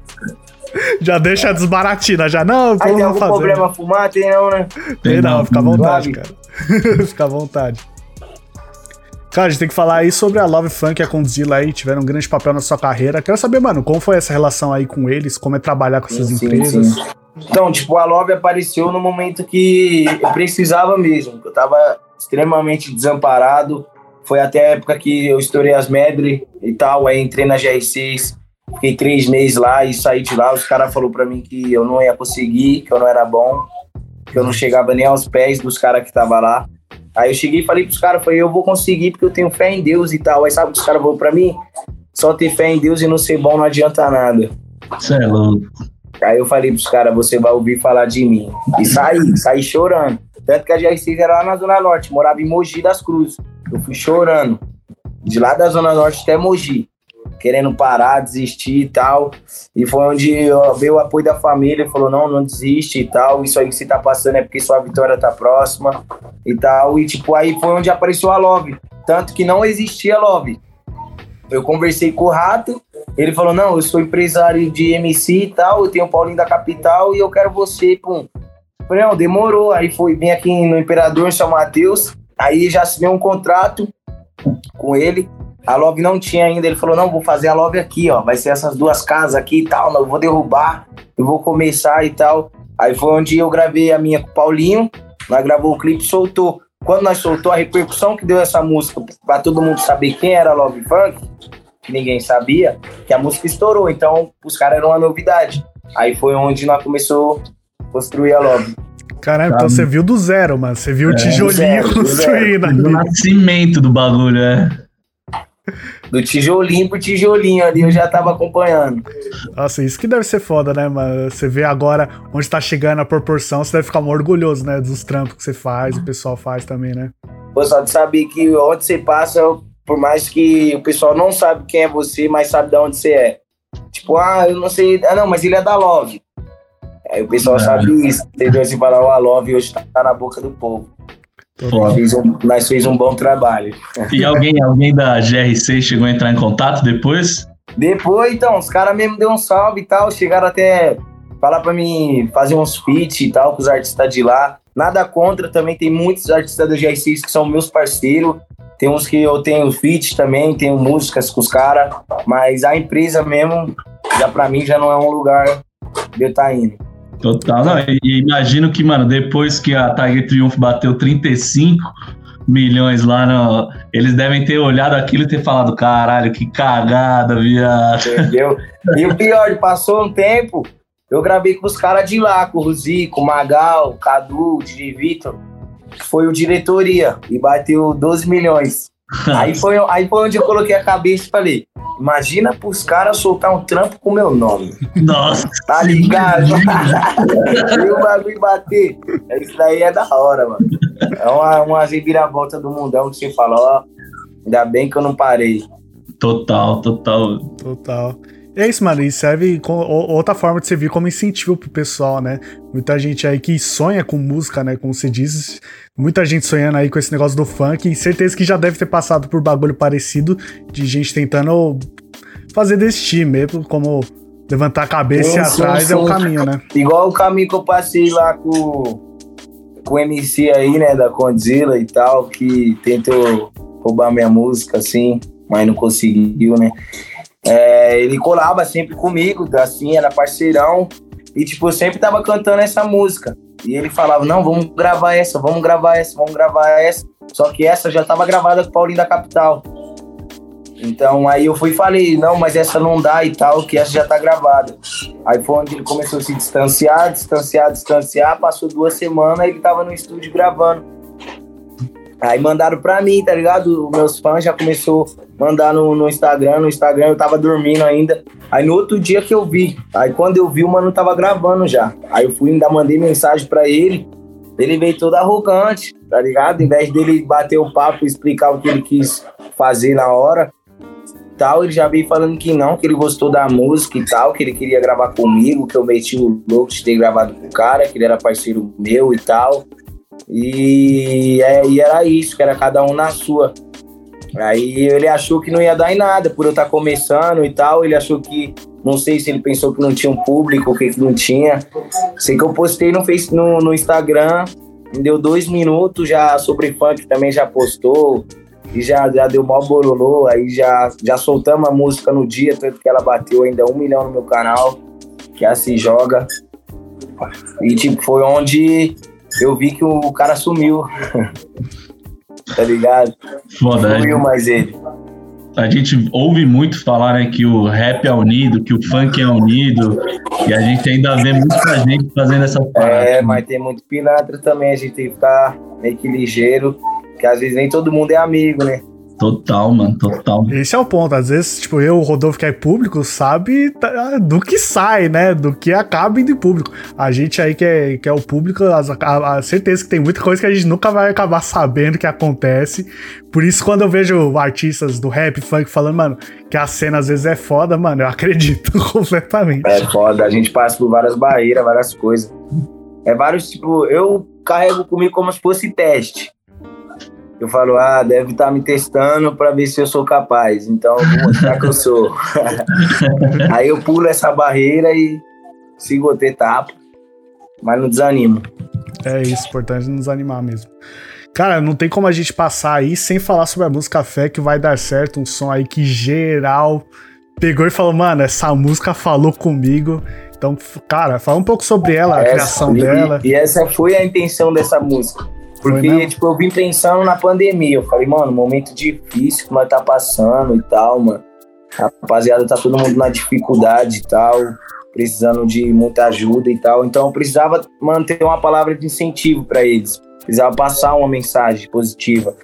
Já deixa desbaratina, já. Não, Aí tem algum fazer. problema fumar? Tem não, né? Tem não, fica à vontade, cara. [laughs] fica à vontade. Cara, a gente tem que falar aí sobre a Love Funk e a Condzilla aí, tiveram um grande papel na sua carreira. Quero saber, mano, como foi essa relação aí com eles, como é trabalhar com essas Sim, empresas. sim. Então, tipo, a Love apareceu no momento que eu precisava mesmo. que Eu tava extremamente desamparado. Foi até a época que eu estourei as medley e tal. Aí entrei na GR6, fiquei três meses lá e saí de lá. Os caras falaram pra mim que eu não ia conseguir, que eu não era bom, que eu não chegava nem aos pés dos caras que tava lá. Aí eu cheguei e falei pros caras, falei, eu vou conseguir porque eu tenho fé em Deus e tal. Aí sabe o que os caras falaram pra mim? Só ter fé em Deus e não ser bom não adianta nada. Você é louco. Aí eu falei pros caras, você vai ouvir falar de mim. E saí, saí chorando. Tanto que a GR6 era lá na Zona Norte, morava em Mogi das Cruzes. Eu fui chorando. De lá da Zona Norte até Mogi. Querendo parar, desistir e tal. E foi onde veio o apoio da família, falou, não, não desiste e tal. Isso aí que você tá passando é porque sua vitória tá próxima e tal. E tipo, aí foi onde apareceu a Love. Tanto que não existia Love. Eu conversei com o Rato, ele falou, não, eu sou empresário de MC e tal, eu tenho o Paulinho da Capital e eu quero você, pum. Falei, não, demorou. Aí foi bem aqui no Imperador, em São Mateus. Aí já assinei um contrato com ele. A Love não tinha ainda. Ele falou, não, vou fazer a Love aqui, ó. Vai ser essas duas casas aqui e tal. Não, eu vou derrubar, eu vou começar e tal. Aí foi onde eu gravei a minha com o Paulinho. Nós gravou o clipe, soltou. Quando nós soltou a repercussão que deu essa música, pra todo mundo saber quem era a Love Funk, que ninguém sabia, que a música estourou. Então, os caras eram uma novidade. Aí foi onde nós começou a construir a Love. Caramba, então você viu do zero, mano. Você viu o tijolinho zero, construindo O nascimento do bagulho, é. Do tijolinho pro tijolinho ali, eu já tava acompanhando. Nossa, isso que deve ser foda, né, mano? Você vê agora onde tá chegando a proporção, você deve ficar muito orgulhoso, né? Dos trampos que você faz, o pessoal faz também, né? Pô, só de saber que onde você passa, por mais que o pessoal não sabe quem é você, mas sabe de onde você é. Tipo, ah, eu não sei. Ah, não, mas ele é da Love. Aí o pessoal É. sabe isso. Entendeu? Assim, falar, a Love hoje tá na boca do povo. Foda. Fez um- nós fez um bom trabalho. E alguém, alguém da GRC chegou a entrar em contato depois? Depois, então, os caras mesmo deu um salve e tal, chegaram até falar pra mim fazer uns feats e tal com os artistas de lá. Nada contra, também tem muitos artistas da GR6 que são meus parceiros. Tem uns que eu tenho feat também, tenho músicas com os caras, mas a empresa mesmo, já pra mim, já não é um lugar de eu estar indo. Total, não. E, imagino que, mano, depois que a Tiger Triumph bateu 35, milhões lá no. Eles devem ter olhado aquilo e ter falado: caralho, que cagada, viado. Entendeu? E o pior, passou um tempo, eu gravei com os caras de lá, com o Zico, o Magal, o Cadu, o Didi Vitor. Foi o diretoria e bateu 12 milhões. [laughs] Aí foi, aí foi onde eu coloquei a cabeça e falei: imagina pros caras soltar um trampo com meu nome. Nossa. [laughs] Tá ligado? [laughs] e o bagulho bater. Isso daí é da hora, mano. É uma, uma reviravolta do mundão que você fala, ó. Ainda bem que eu não parei. Total, total. Total. É isso, mano. E serve com outra forma de servir como incentivo pro pessoal, né? Muita gente aí que sonha com música, né? Como você diz. Muita gente sonhando aí com esse negócio do funk. E certeza que já deve ter passado por bagulho parecido de gente tentando fazer desse time mesmo, como levantar a cabeça e atrás é o caminho, né? Igual o caminho que eu passei lá com, com o MC aí, né? Da Condzilla e tal, que tentou roubar minha música, assim, mas não conseguiu, né? É, ele colava sempre comigo, assim, era parceirão. E, tipo, eu sempre tava cantando essa música. E ele falava, não, vamos gravar essa, vamos gravar essa, vamos gravar essa. Só que essa já tava gravada com o Paulinho da Capital. Então aí eu fui e falei, não, mas essa não dá e tal, que essa já tá gravada. Aí foi onde ele começou a se distanciar, distanciar, distanciar. Passou duas semanas, ele tava no estúdio gravando. Aí mandaram pra mim, tá ligado? Meus fãs já começou a mandar no, no, Instagram. No Instagram eu tava dormindo ainda. Aí no outro dia que eu vi. Aí quando eu vi, o mano tava gravando já. Aí eu fui ainda mandei mensagem pra ele. Ele veio todo arrogante, tá ligado? Em vez dele bater o papo e explicar o que ele quis fazer na hora, tal, ele já veio falando que não, que ele gostou da música e tal, que ele queria gravar comigo, que eu meti o louco de ter gravado com o cara, que ele era parceiro meu e tal. E, é, e era isso, que era cada um na sua. Aí ele achou que não ia dar em nada, por eu estar tá começando e tal. Ele achou que, não sei se ele pensou que não tinha um público, que, não tinha. Sei que eu postei no, face, no, no Instagram, deu dois minutos já sobre funk também já postou. E já, já deu mó bololô, aí já, já soltamos a música no dia, tanto que ela bateu ainda um milhão no meu canal, que é assim joga. E tipo, foi onde eu vi que o cara sumiu. [laughs] tá ligado? Foda, Sumiu mais ele. A gente ouve muito falar né, que o rap é unido, que o funk é unido, e a gente ainda vê muita gente fazendo essa parte. É, mas tem muito pilantra também, a gente tem que ficar meio que ligeiro, que às vezes nem todo mundo é amigo, né? Total, mano, total. Esse é o ponto. Às vezes, tipo, eu, o Rodolfo, que é público, sabe do que sai, né? Do que acaba indo em público. A gente aí que é, que é o público, a, a, a, certeza que tem muita coisa que a gente nunca vai acabar sabendo que acontece. Por isso, quando eu vejo artistas do rap, funk falando, mano, que a cena às vezes é foda, mano, eu [laughs] acredito completamente. É foda, a gente passa por várias barreiras, várias coisas. É vários, tipo, eu carrego comigo como se fosse teste. Eu falo, ah, deve estar tá me testando para ver se eu sou capaz. Então, eu vou mostrar que eu sou. [laughs] Aí eu pulo essa barreira e sigo outra etapa, mas não desanimo. É isso, importante não desanimar mesmo. Cara, não tem como a gente passar aí sem falar sobre a música Fé, que vai dar certo, um som aí que geral pegou e falou, mano, essa música falou comigo. Então, cara, fala um pouco sobre ela, a essa, criação e, dela. E essa foi a intenção dessa música. Porque, tipo, eu vim pensando na pandemia. Eu falei, mano, momento difícil que nós tá passando e tal, mano. Rapaziada, tá todo mundo na dificuldade e tal, precisando de muita ajuda e tal. Então eu precisava manter uma palavra de incentivo para eles. Precisava passar uma mensagem positiva.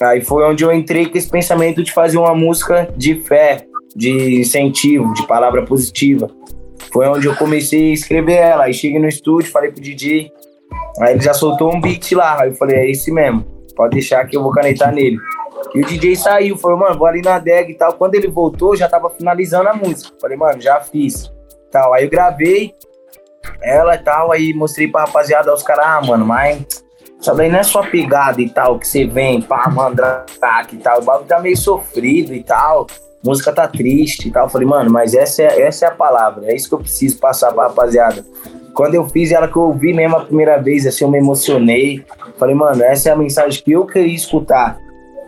Aí foi onde eu entrei com esse pensamento de fazer uma música de fé, de incentivo, de palavra positiva. Foi onde eu comecei a escrever ela. Aí cheguei no estúdio, falei pro DJ, Aí ele já soltou um beat lá. Aí eu falei, é esse mesmo. Pode deixar que eu vou canetar nele. E o DJ saiu, falou, mano, vou ali na DEG e tal. Quando ele voltou, já tava finalizando a música. Falei, mano, já fiz. Tal. Aí eu gravei ela e tal, aí mostrei pra rapaziada, os caras, ah, mano, mas isso daí não é só pegada e tal, que você vem, pá, mandrake e tal. O bagulho tá meio sofrido e tal. Música tá triste e tal. falei, mano, mas essa é, essa é a palavra, é isso que eu preciso passar pra rapaziada. Quando eu fiz ela, que eu ouvi mesmo a primeira vez, assim, eu me emocionei. Falei, mano, essa é a mensagem que eu queria escutar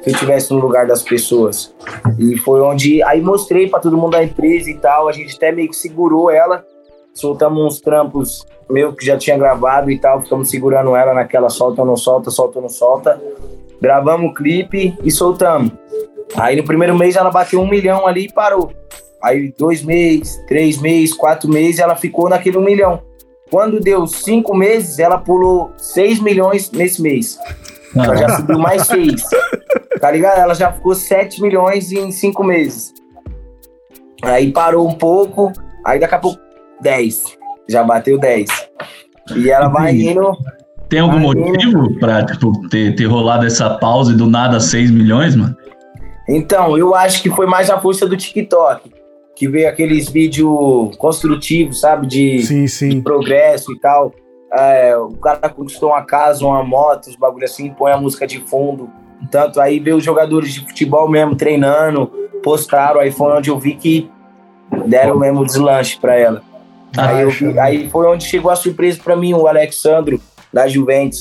se eu estivesse no lugar das pessoas. E foi onde. Aí mostrei para todo mundo da empresa e tal. A gente até meio que segurou ela. Soltamos uns trampos meu que já tinha gravado e tal. Ficamos segurando ela naquela solta, não solta, solta, não solta. gravamos o clipe e soltamos. Aí no primeiro mês ela bateu um milhão ali e parou. Aí dois meses, três meses, quatro meses, ela ficou naquele um milhão. Quando deu cinco meses, ela pulou seis milhões nesse mês. Ela já subiu mais seis. Tá ligado? Ela já ficou sete milhões em cinco meses. Aí parou um pouco, aí daqui a pouco 10. Já bateu 10. E ela vai indo. Tem algum motivo pra tipo, ter, ter rolado essa pausa e do nada 6 milhões, mano? Então, eu acho que foi mais a força do TikTok. Que veio aqueles vídeos construtivos, sabe? De, Sim, de sim. progresso e tal. É, o cara conquistou uma casa, uma moto, os bagulho assim, põe a música de fundo. Tanto aí veio os jogadores de futebol mesmo treinando, postaram, aí foi onde eu vi que deram mesmo deslanche pra ela. Aí, eu vi- aí foi onde chegou a surpresa pra mim, o Alexandro, da Juventus.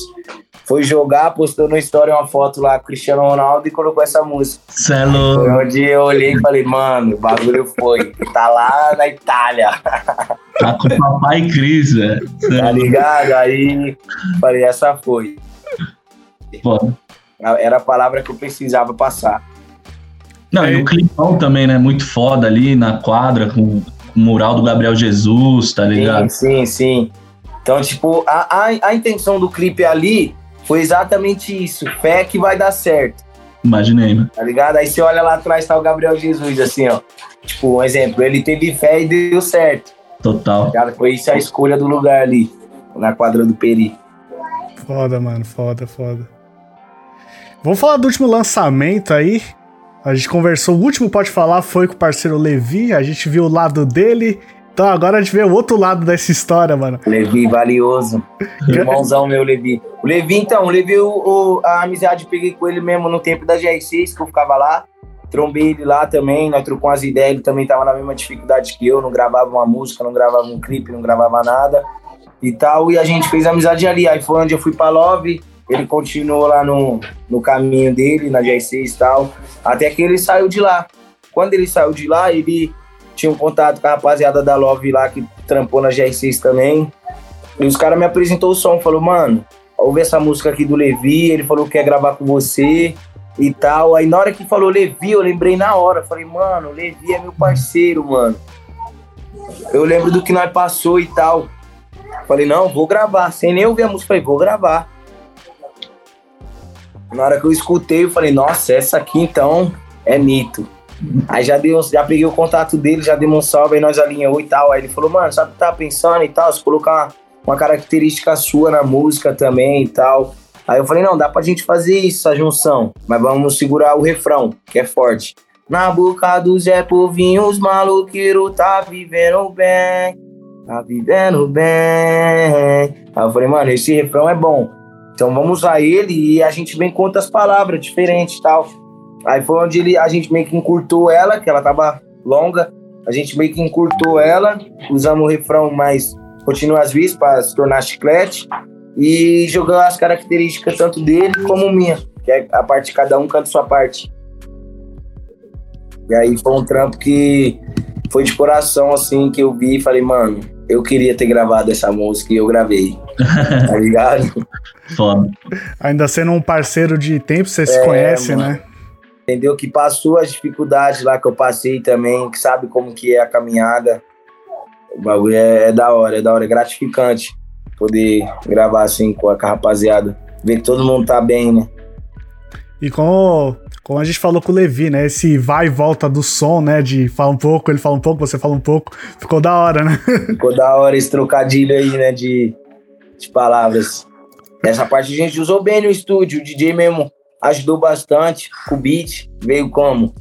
Foi jogar, postou no story uma foto lá com o Cristiano Ronaldo e colocou essa música. Cê é Foi louco. onde eu olhei e falei, mano, o bagulho foi. Tá lá na Itália, [laughs] Tá com o papai Cris, velho. Cê é tá ligado? Aí falei, essa foi. Foda. Era a palavra que eu precisava passar. Não, e o clipão também, né? Muito foda ali na quadra com o mural do Gabriel Jesus, tá ligado? Sim, sim, sim. Então, tipo, a, a, a intenção do clipe ali foi exatamente isso. Fé que vai dar certo. Imaginei, mano. tá ligado? Aí você olha lá atrás, tá o Gabriel Jesus, assim, ó. Tipo, um exemplo, ele teve fé e deu certo, Total. tá? Foi isso a escolha do lugar ali, na quadra do Peri. Foda, mano, foda, foda. Vamos falar do último lançamento aí. A gente conversou, o último pode falar foi com o parceiro Levi, a gente viu o lado dele. Então agora a gente vê o outro lado dessa história, mano. Levi, valioso. Irmãozão meu, Levi. O Levi, então, o Levi, o, o- a amizade peguei com ele mesmo no tempo da GR6, que eu ficava lá. Trombei ele lá também, nós trocamos as ideias, ele também tava na mesma dificuldade que eu, não gravava uma música, não gravava um clipe, não gravava nada e tal, e a gente fez amizade ali. Aí foi onde eu fui pra Love, ele continuou lá no, no caminho dele, na GR6 e tal, até que ele saiu de lá. Quando ele saiu de lá, ele tinha um contato com a rapaziada da Love lá, que trampou na GR6 também, e os caras me apresentou o som, falou, mano, ouve essa música aqui do Levi, ele falou que quer gravar com você e tal. Aí na hora que falou Levi, eu lembrei na hora, falei, mano, Levi é meu parceiro, mano. Eu lembro do que nós passou e tal. Falei, não, vou gravar, sem nem ouvir a música, falei, vou gravar. Na hora que eu escutei, eu falei, nossa, essa aqui então é mito. Aí já, deu, já peguei o contato dele, já dei um salve, aí nós alinhou e tal. Aí ele falou, mano, sabe o que tá pensando e tal? Se colocar uma, característica sua na música também e tal. Aí eu falei, não, dá pra gente fazer isso, essa junção. Mas vamos segurar o refrão, que é forte. Na boca do Zé Povinho, os maloqueiros tá vivendo bem. Tá vivendo bem. Aí eu falei, mano, esse refrão é bom. Então vamos usar ele e a gente vem com outras palavras diferentes e tal. Aí foi onde ele, a gente meio que encurtou ela, que ela tava longa. A gente meio que encurtou ela, usamos o refrão mais continua as vis para se tornar chiclete e jogando as características tanto dele como minha, que é a parte cada um canta sua parte. E aí foi um trampo que foi de coração assim que eu vi e falei, mano, eu queria ter gravado essa música e eu gravei. [laughs] tá ligado? Foda. Ainda sendo um parceiro de tempo, você se É, conhece, mano. né? Entendeu? Que passou as dificuldades lá que eu passei também, que sabe como que é a caminhada. O bagulho é, é da hora, é da hora, é gratificante poder gravar assim com a rapaziada. Ver que todo mundo tá bem, né? E como, como a gente falou com o Levi, né? Esse vai e volta do som, né? De fala um pouco, ele fala um pouco, você fala um pouco. Ficou da hora, né? [laughs] Ficou da hora esse trocadilho aí, né? De, de palavras. Essa parte a gente usou bem no estúdio. O DJ mesmo ajudou bastante. O beat veio como?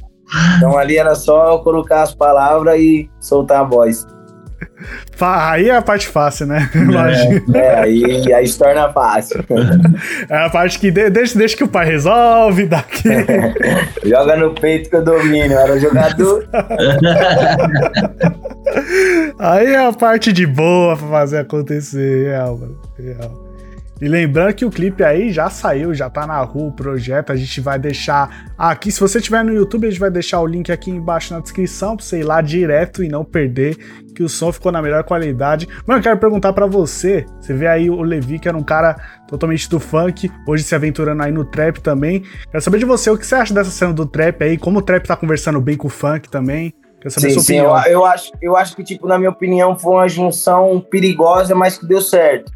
Então ali era só eu colocar as palavras e soltar a voz. [laughs] Aí é a parte fácil, né? Imagina. É, aí, aí se torna fácil. [laughs] É a parte que de- deixa, deixa que o pai resolve, daqui. [laughs] Joga no peito que eu domino. Era jogador. Aí é a parte de boa pra fazer acontecer. Real, mano. Real. E lembrando que o clipe aí já saiu, já tá na rua o projeto. A gente vai deixar aqui. Se você tiver no YouTube, a gente vai deixar o link aqui embaixo na descrição pra você ir lá direto e não perder. Que o som ficou na melhor qualidade. Mano, eu quero perguntar para você. Você vê aí o Levi, que era um cara totalmente do funk, hoje se aventurando aí no trap também. Quero saber de você o que você acha dessa cena do trap aí, como o trap tá conversando bem com o funk também. Quero saber Sim, sua sim, eu, opinião. eu acho, eu acho que, tipo, na minha opinião, foi uma junção perigosa, mas que deu certo.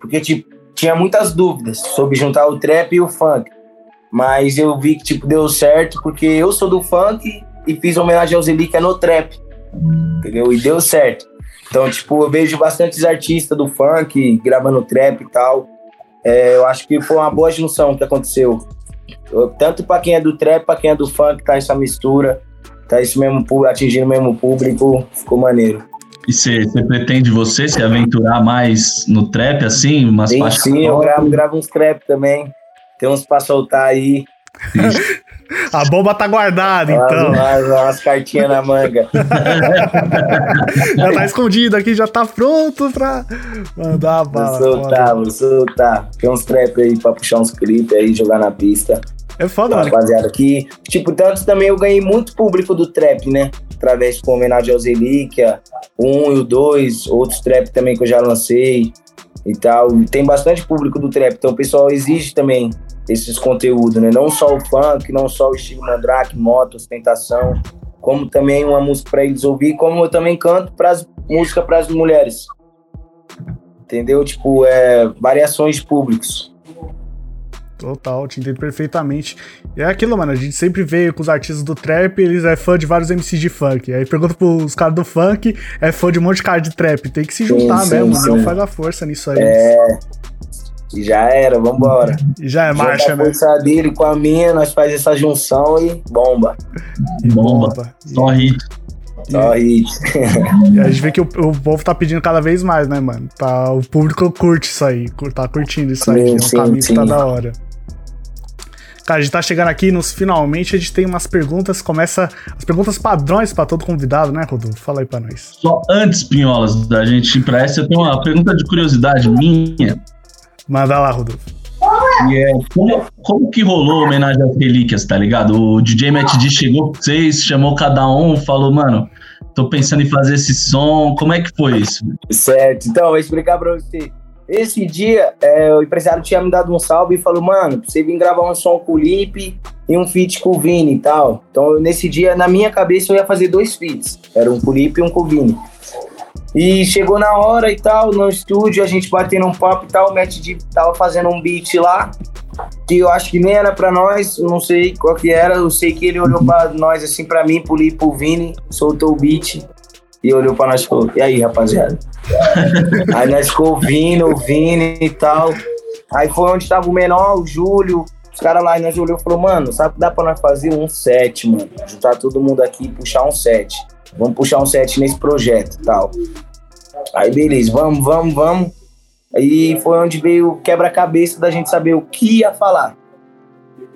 Porque, tipo, tinha muitas dúvidas sobre juntar o trap e o funk. Mas eu vi que, tipo, deu certo, porque eu sou do funk e fiz homenagem ao Zelíquia no trap. Entendeu? E deu certo. Então, tipo, eu vejo bastantes artistas do funk gravando trap e tal. É, eu acho que foi uma boa junção que aconteceu. Eu- tanto pra quem é do trap, pra quem é do funk, tá essa mistura tá esse mesmo atingindo o mesmo público, ficou maneiro. E você pretende você se aventurar mais no trap, assim? Umas Sim, sim, eu gravo, gravo uns trap também. Tem uns pra soltar aí. [laughs] A bomba tá guardada, então. Umas, umas, umas cartinhas na manga. [laughs] já tá escondido aqui, já tá pronto pra mandar a Vou bala. soltar, foda. vou soltar. Tem uns trap aí pra puxar uns clipes aí, jogar na pista. É foda, mano. Rapaziada, aqui. Tipo, tanto também eu ganhei muito público do trap, né? Através de homenagem aos Relíquia, o um e o dois, outros trap também que eu já lancei e tal. Tem bastante público do trap, então o pessoal exige também esses conteúdos, né? Não só o funk, não só o estilo mandrake, moto, ostentação, como também uma música para eles ouvir, como eu também canto pras, música para as mulheres. Entendeu? Tipo, é, variações de públicos. Total, te entendo perfeitamente. E é aquilo, mano, a gente sempre vê com os artistas do trap, eles é fã de vários MCs de funk. Aí pergunta pros caras do funk, é fã de um monte de cara de trap. Tem que se juntar sim, mesmo, sim. não faz a força nisso aí. É. E já era, vambora. E já é marcha, a né? força dele com a minha, nós faz essa junção e bomba. Bomba. Bomba. Só hit. Só hit. [laughs] E a gente vê que o, o povo tá pedindo cada vez mais, né, mano? Tá, o público curte isso aí, tá curtindo isso aí, Sim, é um sim, caminho que tá sim. da hora. Cara, a gente tá chegando aqui nos finalmente, a gente tem umas perguntas, começa as perguntas padrões pra todo convidado, né, Rodolfo? Fala aí pra nós. Só antes, Pinholas, da gente ir pra essa, eu tenho uma pergunta de curiosidade minha. Manda lá, Rodolfo. E é, como, como que rolou a homenagem às relíquias, tá ligado? O DJ Matt D chegou pra vocês, chamou cada um, falou, mano, tô pensando em fazer esse som. Como é que foi isso? Certo, então, vou explicar pra você. Esse dia, é, o empresário tinha me dado um salve e falou, mano, você vir gravar um som com o Lipe e um feat com o Vini e tal. Então, nesse dia, na minha cabeça, eu ia fazer dois feats. Era um com o Lipe e um com o Vini. E chegou na hora e tal, no estúdio, a gente batendo um papo e tal, o Matt tava fazendo um beat lá, que eu acho que nem era pra nós, não sei qual que era, eu sei que ele olhou pra nós, assim, pra mim, pro Lipe, pro Vini, soltou o beat e olhou pra nós e falou, e aí, rapaziada? [laughs] Aí nós ficou ouvindo, ouvindo e tal. Aí foi onde tava o menor, o Júlio, os caras lá, e nós olhou e falou, mano, sabe que dá pra nós fazer um set, mano? Juntar todo mundo aqui e puxar um set. Vamos puxar um set nesse projeto e tal. Aí beleza, vamos, vamos, vamos. Aí foi onde veio o quebra-cabeça da gente saber o que ia falar.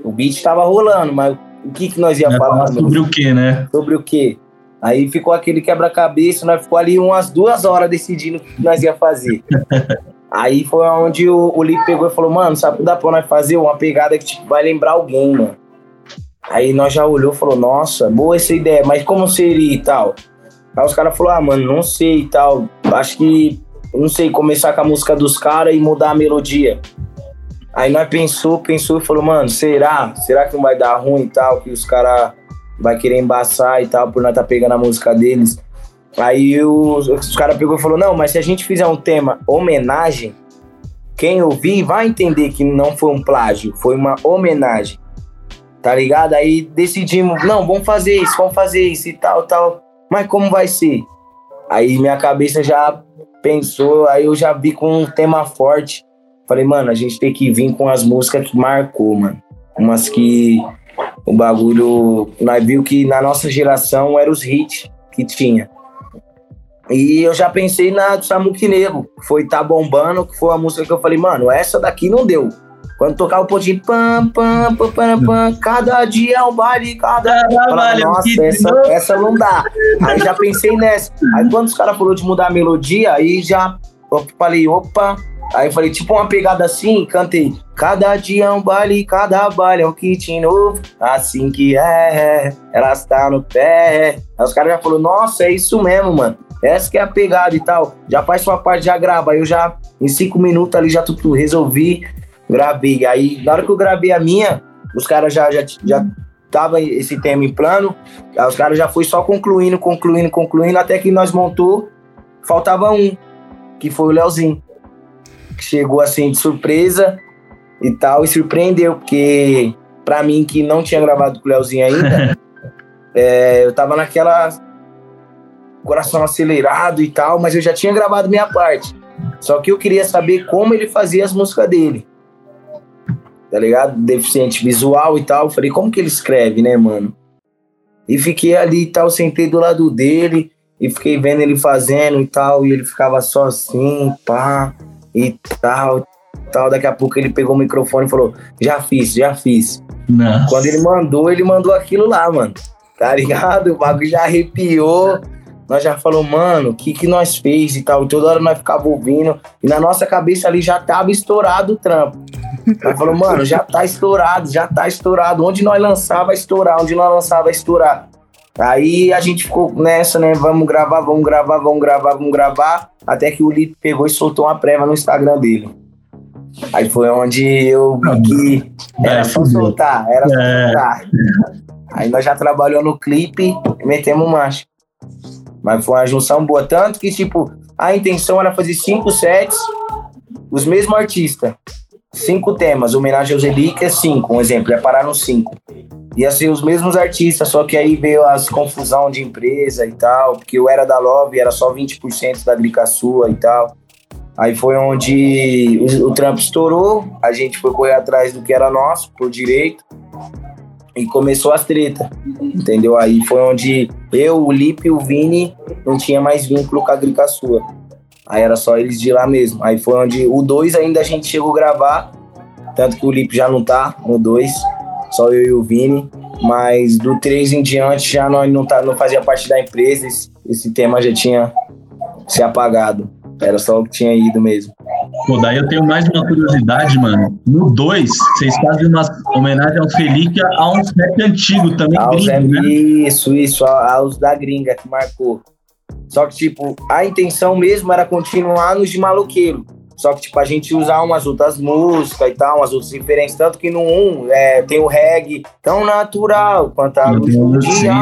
O beat tava rolando, mas o que, que nós ia falar? sobre o quê, né? sobre o quê? Aí ficou aquele quebra-cabeça, nós ficou ali umas duas horas decidindo o que nós ia fazer. [laughs] Aí foi onde o, o Lipe pegou e falou, mano, sabe o que dá pra nós fazer? Uma pegada que tipo, vai lembrar alguém, mano. Aí nós já olhou e falou, nossa, boa essa ideia, mas como seria e tal? Aí os caras falaram, ah, mano, não sei e tal. Acho que, não sei, começar com a música dos caras e mudar a melodia. Aí nós pensou, pensou e falou, mano, será? Será que não vai dar ruim e tal? Que os caras vai querer embaçar e tal, por nós tá pegando a música deles. Aí os, os caras pegou e falou, não, mas se a gente fizer um tema homenagem, quem ouvir vai entender que não foi um plágio, foi uma homenagem. Tá ligado? Aí decidimos, não, vamos fazer isso, vamos fazer isso e tal, tal. Mas como vai ser? Aí minha cabeça já pensou, aí eu já vi com um tema forte. Falei, mano, a gente tem que vir com as músicas que marcou, mano. Umas que o bagulho. Nós viu que na nossa geração eram os hits que tinha. E eu já pensei na do Samuque Negro, que foi Tá Bombando, que foi a música que eu falei, mano, essa daqui não deu. Quando tocar o pontinho, pam, pam, pam, pam, pam, cada dia é um baile, cada. Eu falava, Nossa, essa, essa não dá. Aí já pensei nessa. Aí quando os caras falaram de mudar a melodia, aí já eu falei, opa, Aí falei, tipo uma pegada assim, cantei. Cada dia é um baile, cada baile é um kit novo. Assim que é, ela está no pé. Aí os caras já falaram, nossa, é isso mesmo, mano. Essa que é a pegada e tal. Já faz sua parte, já grava. Aí eu já, em cinco minutos ali, já tudo resolvi, gravei. Aí, na hora que eu gravei a minha, os caras já, já, já tava esse tema em plano. Aí os caras já foi só concluindo, concluindo, concluindo, até que nós montou. Faltava um, que foi o Leozinho chegou assim de surpresa e tal, e surpreendeu, porque pra mim que não tinha gravado com o Leozinho ainda, [laughs] é, eu tava naquela coração acelerado e tal, mas eu já tinha gravado minha parte. Só que eu queria saber como ele fazia as músicas dele. Tá ligado? Deficiente visual e tal. Falei, como que ele escreve, né, mano? E fiquei ali e tal, sentei do lado dele e fiquei vendo ele fazendo e tal, e ele ficava só assim, pá e tal, tal. Daqui a pouco ele pegou o microfone e falou: Já fiz, já fiz. Nossa. Quando ele mandou, ele mandou aquilo lá, mano. Tá ligado? O bagulho já arrepiou. Nós já falou, mano, o que, que nós fez e tal. E toda hora nós ficava ouvindo. E na nossa cabeça ali já tava estourado o trampo. Nós falou, mano, já tá estourado, já tá estourado. Onde nós lançava, vai estourar. Onde nós lançava, vai estourar. Aí a gente ficou nessa, né? Vamos gravar, vamos gravar, vamos gravar, vamos gravar. Até que o Lipe pegou e soltou uma prévia no Instagram dele. Aí foi onde eu vi que era é, só soltar, era só é. soltar. Aí nós já trabalhou no clipe e metemos marcha. Mas foi uma junção boa. Tanto que, tipo, a intenção era fazer cinco sets, os mesmos artistas. Cinco temas, homenagem aos relíquias, cinco. Um exemplo, ia parar no cinco ia ser os mesmos artistas, só que aí veio as confusão de empresa e tal, porque eu era da Love, era só 20% da Glica Sua e tal. Aí foi onde o, o estourou, a gente foi correr atrás do que era nosso, por direito, e começou as treta, entendeu? Aí foi onde eu, o Lipe e o Vini não tinha mais vínculo com a Glica Sua. Aí era só eles de lá mesmo. Aí foi onde o 2 ainda a gente chegou a gravar, tanto que o Lipe já não tá no 2 só eu e o Vini. Mas do 3 em diante já não, não, tá, não fazia parte da empresa, esse, esse tema já tinha se apagado. Era só o que tinha ido mesmo. Pô, daí eu tenho mais uma curiosidade, mano. No 2, vocês fazem uma homenagem ao Felícia a um rap antigo também, aos gringo, né? Isso, isso, aos da gringa que marcou. Só que, tipo, a intenção mesmo era continuar nos de maloqueiro. Só que, tipo, a gente usar umas outras músicas e tal, umas outras referências. Tanto que no 1 é, tem o reggae tão natural quanto a luz do dia,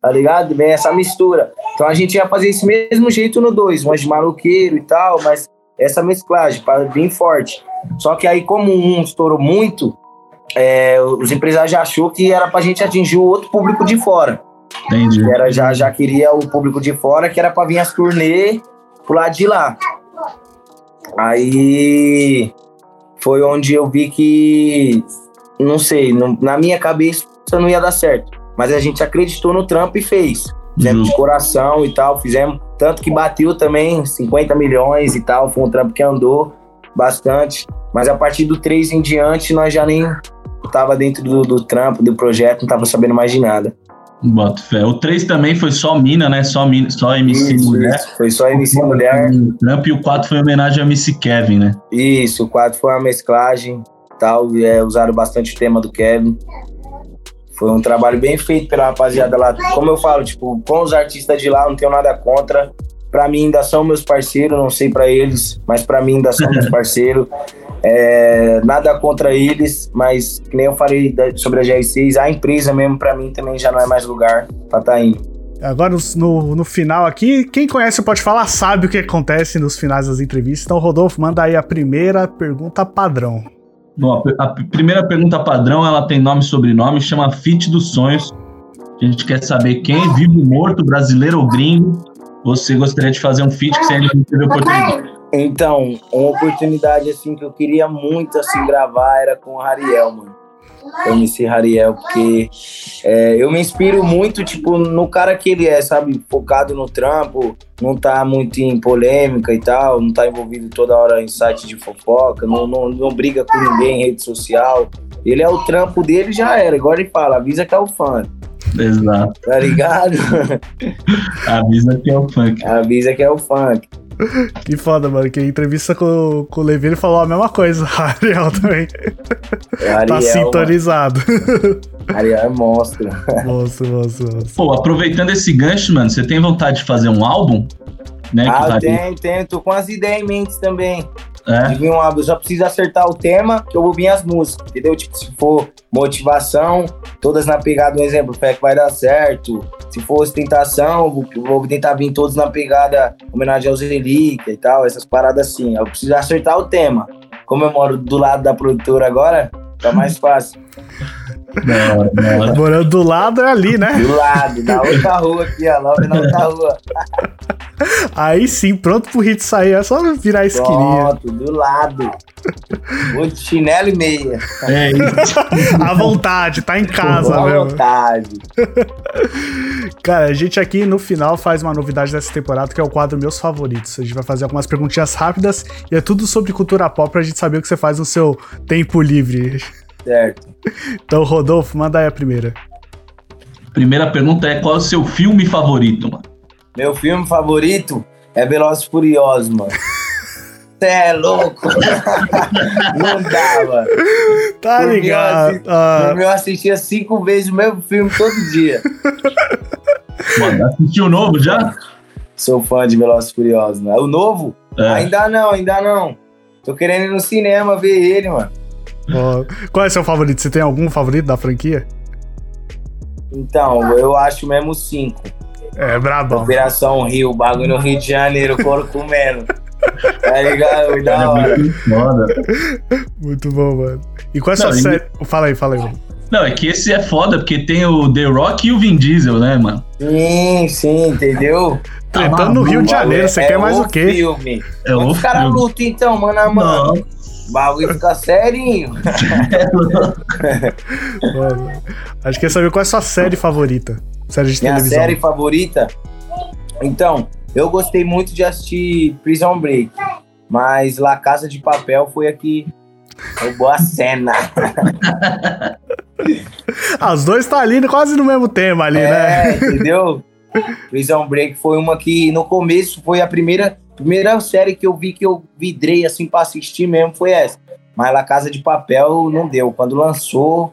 tá ligado? Bem essa mistura. Então a gente ia fazer esse mesmo jeito no 2, umas de maluqueiro e tal, mas essa mesclagem, bem forte. Só que aí, como um estourou muito, é, os empresários já achou que era pra gente atingir o outro público de fora. Entendi. Era, já, já queria o público de fora, que era pra vir as turnê pro lado de lá. Aí foi onde eu vi que, não sei, não, na minha cabeça não ia dar certo. Mas a gente acreditou no trampo e fez. Fizemos de coração e tal, fizemos. Tanto que bateu também 50 milhões e tal. Foi um trampo que andou bastante. Mas a partir do 3 em diante, nós já nem tava dentro do, do trampo, do projeto, não tava sabendo mais de nada. Boto fé. O 3 também foi só mina, né? Só, mina, só MC isso, mulher. Isso. Foi só MC mulher. Trump e o 4 foi homenagem ao MC Kevin, né? Isso, o 4 foi uma mesclagem tal. E, é, usaram bastante o tema do Kevin. Foi um trabalho bem feito pela rapaziada lá. Como eu falo, tipo, com os artistas de lá, não tenho nada contra. Pra mim ainda são meus parceiros, não sei para eles, mas para mim ainda são meus [laughs] parceiros. É, nada contra eles, mas que nem eu falei sobre a GR6, a empresa mesmo para mim também já não é mais lugar para estar tá indo. Agora no, no final aqui, quem conhece pode falar, sabe o que acontece nos finais das entrevistas. Então, Rodolfo, manda aí a primeira pergunta padrão. Bom, a, a primeira pergunta padrão, ela tem nome e sobrenome, chama Fit dos Sonhos. A gente quer saber quem, vivo morto, brasileiro ou gringo, você gostaria de fazer um feat que você ainda não teve oportunidade? Então, uma oportunidade assim que eu queria muito assim gravar era com o Rariel, mano. O MC Rariel, porque é, eu me inspiro muito, tipo, no cara que ele é, sabe? Focado no trampo, não tá muito em polêmica e tal, não tá envolvido toda hora em site de fofoca, não, não, não briga com ninguém em rede social. Ele é o trampo dele já era, igual ele fala, avisa que é o fã. Exato. Tá ligado? [laughs] Avisa que é o funk. Avisa que é o funk. Que foda, mano. Que entrevista com, com o Levi ele falou a mesma coisa. [laughs] A Ariel também. Ariel, tá sintonizado. Mano. Ariel é monstro. Monstro, monstro, monstro. Pô, aproveitando esse gancho, mano, você tem vontade de fazer um álbum? Né, ah, eu tenho, tenho. Tô com as ideias em mente também. É. Um álbum, eu só preciso acertar o tema que eu vou vir as músicas, entendeu? Tipo, se for motivação, todas na pegada, um exemplo, fé que vai dar certo. Se for ostentação, vou, vou tentar vir todos na pegada homenagem aos relíquias e tal, essas paradas assim. Eu preciso acertar o tema. Como eu moro do lado da produtora agora, tá mais fácil. [laughs] Não, não. Morando do lado é ali, né? Do lado, na outra rua aqui, ó, logo na outra rua. Aí sim, pronto pro hit sair, é só virar a esquininha. Pronto, do lado. Vou de chinelo e meia. É isso. à vontade, tá em casa, À mesmo. vontade. Cara, a gente aqui no final faz uma novidade dessa temporada que é o quadro Meus Favoritos. A gente vai fazer algumas perguntinhas rápidas e é tudo sobre cultura pop pra gente saber o que você faz no seu tempo livre. Certo. Então, Rodolfo, manda aí a primeira. Primeira pergunta é: qual é o seu filme favorito, mano? Meu filme favorito é Velozes e Furiosos, mano. [laughs] Cê é louco. [laughs] Não dá, mano. Tá ligado? assi- Ah, Eu assistia cinco vezes o mesmo filme todo dia. [laughs] Mano, assistiu o novo já? Sou fã de Velozes e Furiosos, né? O novo? É. Ainda não, ainda não. Tô querendo ir no cinema ver ele, mano. Qual é seu favorito? Você tem algum favorito da franquia? Então, eu acho mesmo cinco. É, brabão. Operação Rio, bagulho no Rio de Janeiro, couro comendo. Tá ligado? Muito da hora. É muito foda. Muito bom, mano. E qual é a Não, sua série? Fala aí, fala aí. mano. Não, é que esse é foda, porque tem o The Rock e o Vin Diesel, né, mano? Sim, sim, entendeu? Tretando no Rio de Janeiro, você É quer mais o quê? Filme. É o Os caras filme. lutam então, mano a mano. O bagulho fica serinho. Mano, Acho que quer saber qual é a sua série favorita. Série de Minha televisão. série favorita. Então, eu gostei muito de assistir Prison Break. Mas La Casa de Papel foi a que roubou a cena. [laughs] Os dois tá ali quase no mesmo tema ali, né? É, entendeu? Prison Break foi uma que no começo foi a primeira, primeira série que eu vi que eu vidrei assim pra assistir mesmo foi essa. Mas La Casa de Papel não deu. Quando lançou,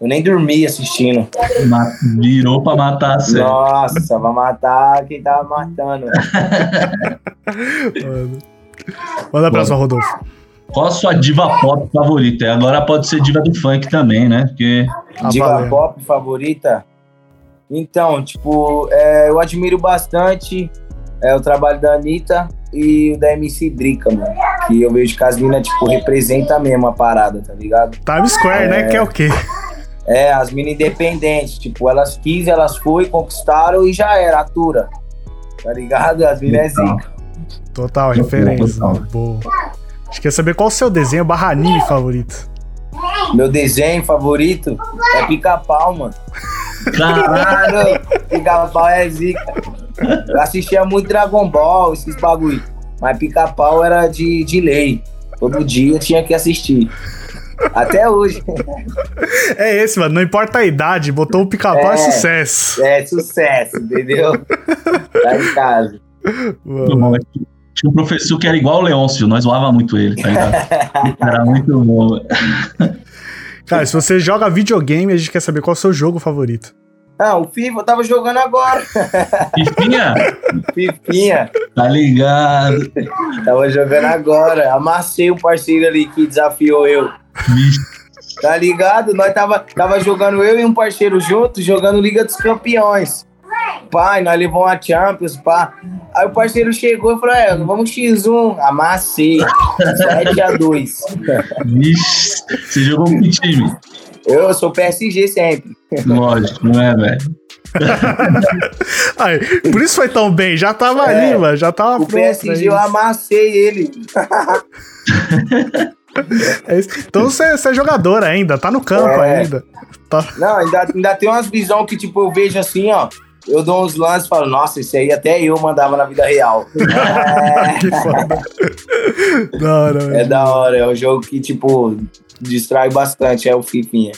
eu nem dormi assistindo. Virou pra matar a série. Nossa, vai matar quem tava matando. Mano. [laughs] Manda a próxima, Rodolfo. Qual a sua diva pop favorita? E Agora pode ser diva do funk também, né? Porque Ah, Diva valeu. pop favorita? Então, tipo, é, eu admiro bastante é, o trabalho da Anitta e o da MC Drica, mano. Que eu vejo que as minas, tipo, representa mesmo a parada, tá ligado? Times Square, né? Que é o quê? É, as minas independentes, tipo, elas quis, elas foi, conquistaram e já era, atura. Tá ligado? As minas é zica. Total, referência. total. Boa. Acho que quer saber qual o seu desenho barra anime favorito. Meu desenho favorito é pica-pau, mano. Caralho, [laughs] pica-pau é zica. Eu assistia muito Dragon Ball, esses bagulho. Mas pica-pau era de, de lei. Todo dia eu tinha que assistir. Até hoje. É esse, mano. Não importa a idade, botou o pica-pau é. É. sucesso. É sucesso, entendeu? Tá em casa. Mano. tinha um professor que era igual o Leôncio, nós zoava muito ele, tá ligado? [laughs] Era muito bom. Cara, se você joga videogame, a gente quer saber qual é o seu jogo favorito. Ah, o FIFA eu tava jogando agora. [laughs] Fifinha, Fifinha, tá ligado? tava jogando agora. Amassei um parceiro ali que desafiou eu. Tá ligado? Nós tava, tava jogando eu e um parceiro junto, jogando Liga dos Campeões. Pai, nós levamos a Champions, pá. Aí o parceiro chegou e falou: é, vamos X1. Amassei. 7x2. vixe. Você jogou com que time? Eu sou PSG sempre. Lógico, não é, velho? [laughs] Aí, por isso foi tão bem, já tava É. ali, mano. Já tava O pronto. é PSG eu isso. amassei ele. É isso. Então você, você é jogador ainda, tá no campo É. ainda. Tá. Não, ainda, ainda tem umas visões que, tipo, eu vejo assim, ó. Eu dou uns lances e falo, nossa, esse aí até eu mandava na vida real. É, [laughs] Que foda. da hora, é da hora, é um jogo que, tipo, distrai bastante, é o Fifinha.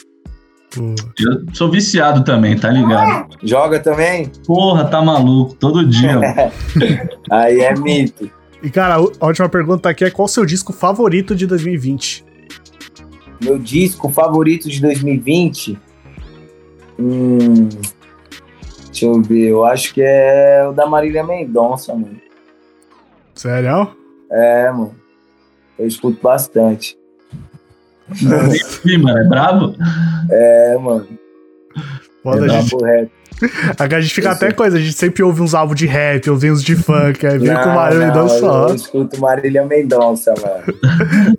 Pô. Eu sou viciado também, tá ligado? Joga também? Porra, tá maluco, todo dia. [laughs] Aí é mito. E, cara, a última pergunta aqui é qual o seu disco favorito de 2020? Meu disco favorito de 2020? Hum, deixa eu ver, eu acho que é o da Marília Mendonça, mano. Sério? É, mano. Eu escuto bastante. Ih, mano, é brabo? É, mano. Foda, é a gente, a gente fica Eu até sei. coisa, a gente sempre ouve uns álbuns de rap, ouve uns de funk, aí vem com o Marília Mendonça. Eu escuto Marília Mendonça, mano.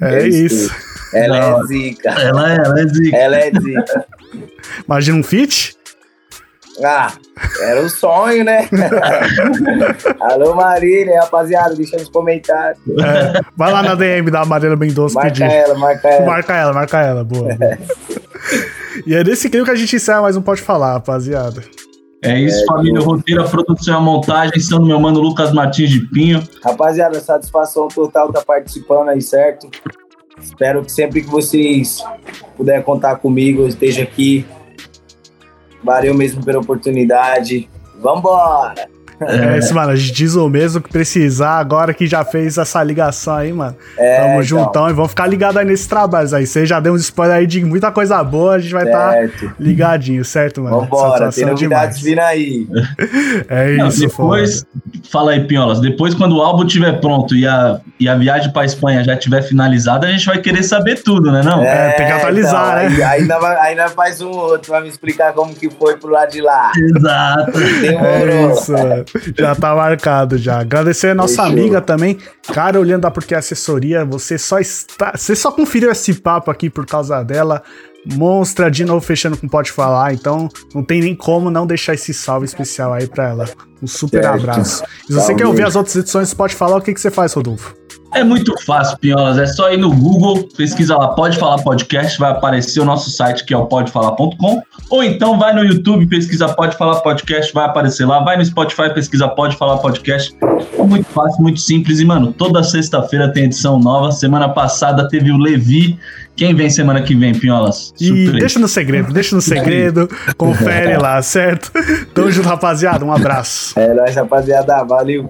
É eu isso. escuto. Ela Não. é zica. Ela, ela é zica. Ela é zica. Imagina um feat? Ah, era o sonho, né? [laughs] Alô, Marília, rapaziada, deixa nos comentários. É, vai lá na DM da Marília Mendonça Marca pedir. ela, marca ela. Marca ela, marca ela, boa. [laughs] e é nesse clima que a gente encerra mais um Pode Falar, rapaziada. É isso, família. O roteiro, a produção e a montagem são do meu mano Lucas Martins de Pinho. Rapaziada, satisfação total tá participando aí, certo? Espero que sempre que vocês puderem contar comigo, eu esteja aqui. Valeu mesmo pela oportunidade. Vambora! É, isso, mano. A gente diz o mesmo que precisar, agora que já fez essa ligação aí, mano. É, Tamo então, juntão e vamos ficar ligados aí nesses trabalhos aí. Você já deu uns spoilers aí de muita coisa boa, a gente vai estar Certo. ligadinho, certo, mano? Vambora, tem Satisfação novidades vindo aí. [laughs] É Não, isso, depois, foda. Fala aí, Pinholas. Depois, quando o álbum estiver pronto e a, e a viagem pra Espanha já estiver finalizada, a gente vai querer saber tudo, né? Não? É, tem que atualizar, né? Aí, ainda, vai- ainda faz um outro, vai me explicar como que foi pro lado de lá. Exato. É Demorou. isso, mano. já tá marcado já. Agradecer a nossa Fechou. amiga também, cara, olhando da Porque Assessoria, você só está, você só conferiu esse papo aqui por causa dela. Monstra de novo fechando com Pode Falar, então não tem nem como não deixar esse salve especial aí pra ela. Um super Certo. abraço. E se você quer ouvir as outras edições do Pode Falar, o que, que você faz, Rodolfo? É muito fácil, Pinholas. É só ir no Google, pesquisa lá Pode Falar Podcast, vai aparecer o nosso site que é o podefalar.com. Ou então vai no YouTube, pesquisa Pode Falar Podcast, vai aparecer lá. Vai no Spotify, pesquisa Pode Falar Podcast. É muito fácil, muito simples. E, mano, toda sexta-feira tem edição nova. Semana passada teve o Levi. Quem vem semana que vem, Pinholas? E Surpresa. deixa no segredo, deixa no segredo, confere [laughs] lá, certo? Tamo junto, rapaziada. Um abraço. É nóis, rapaziada. Valeu.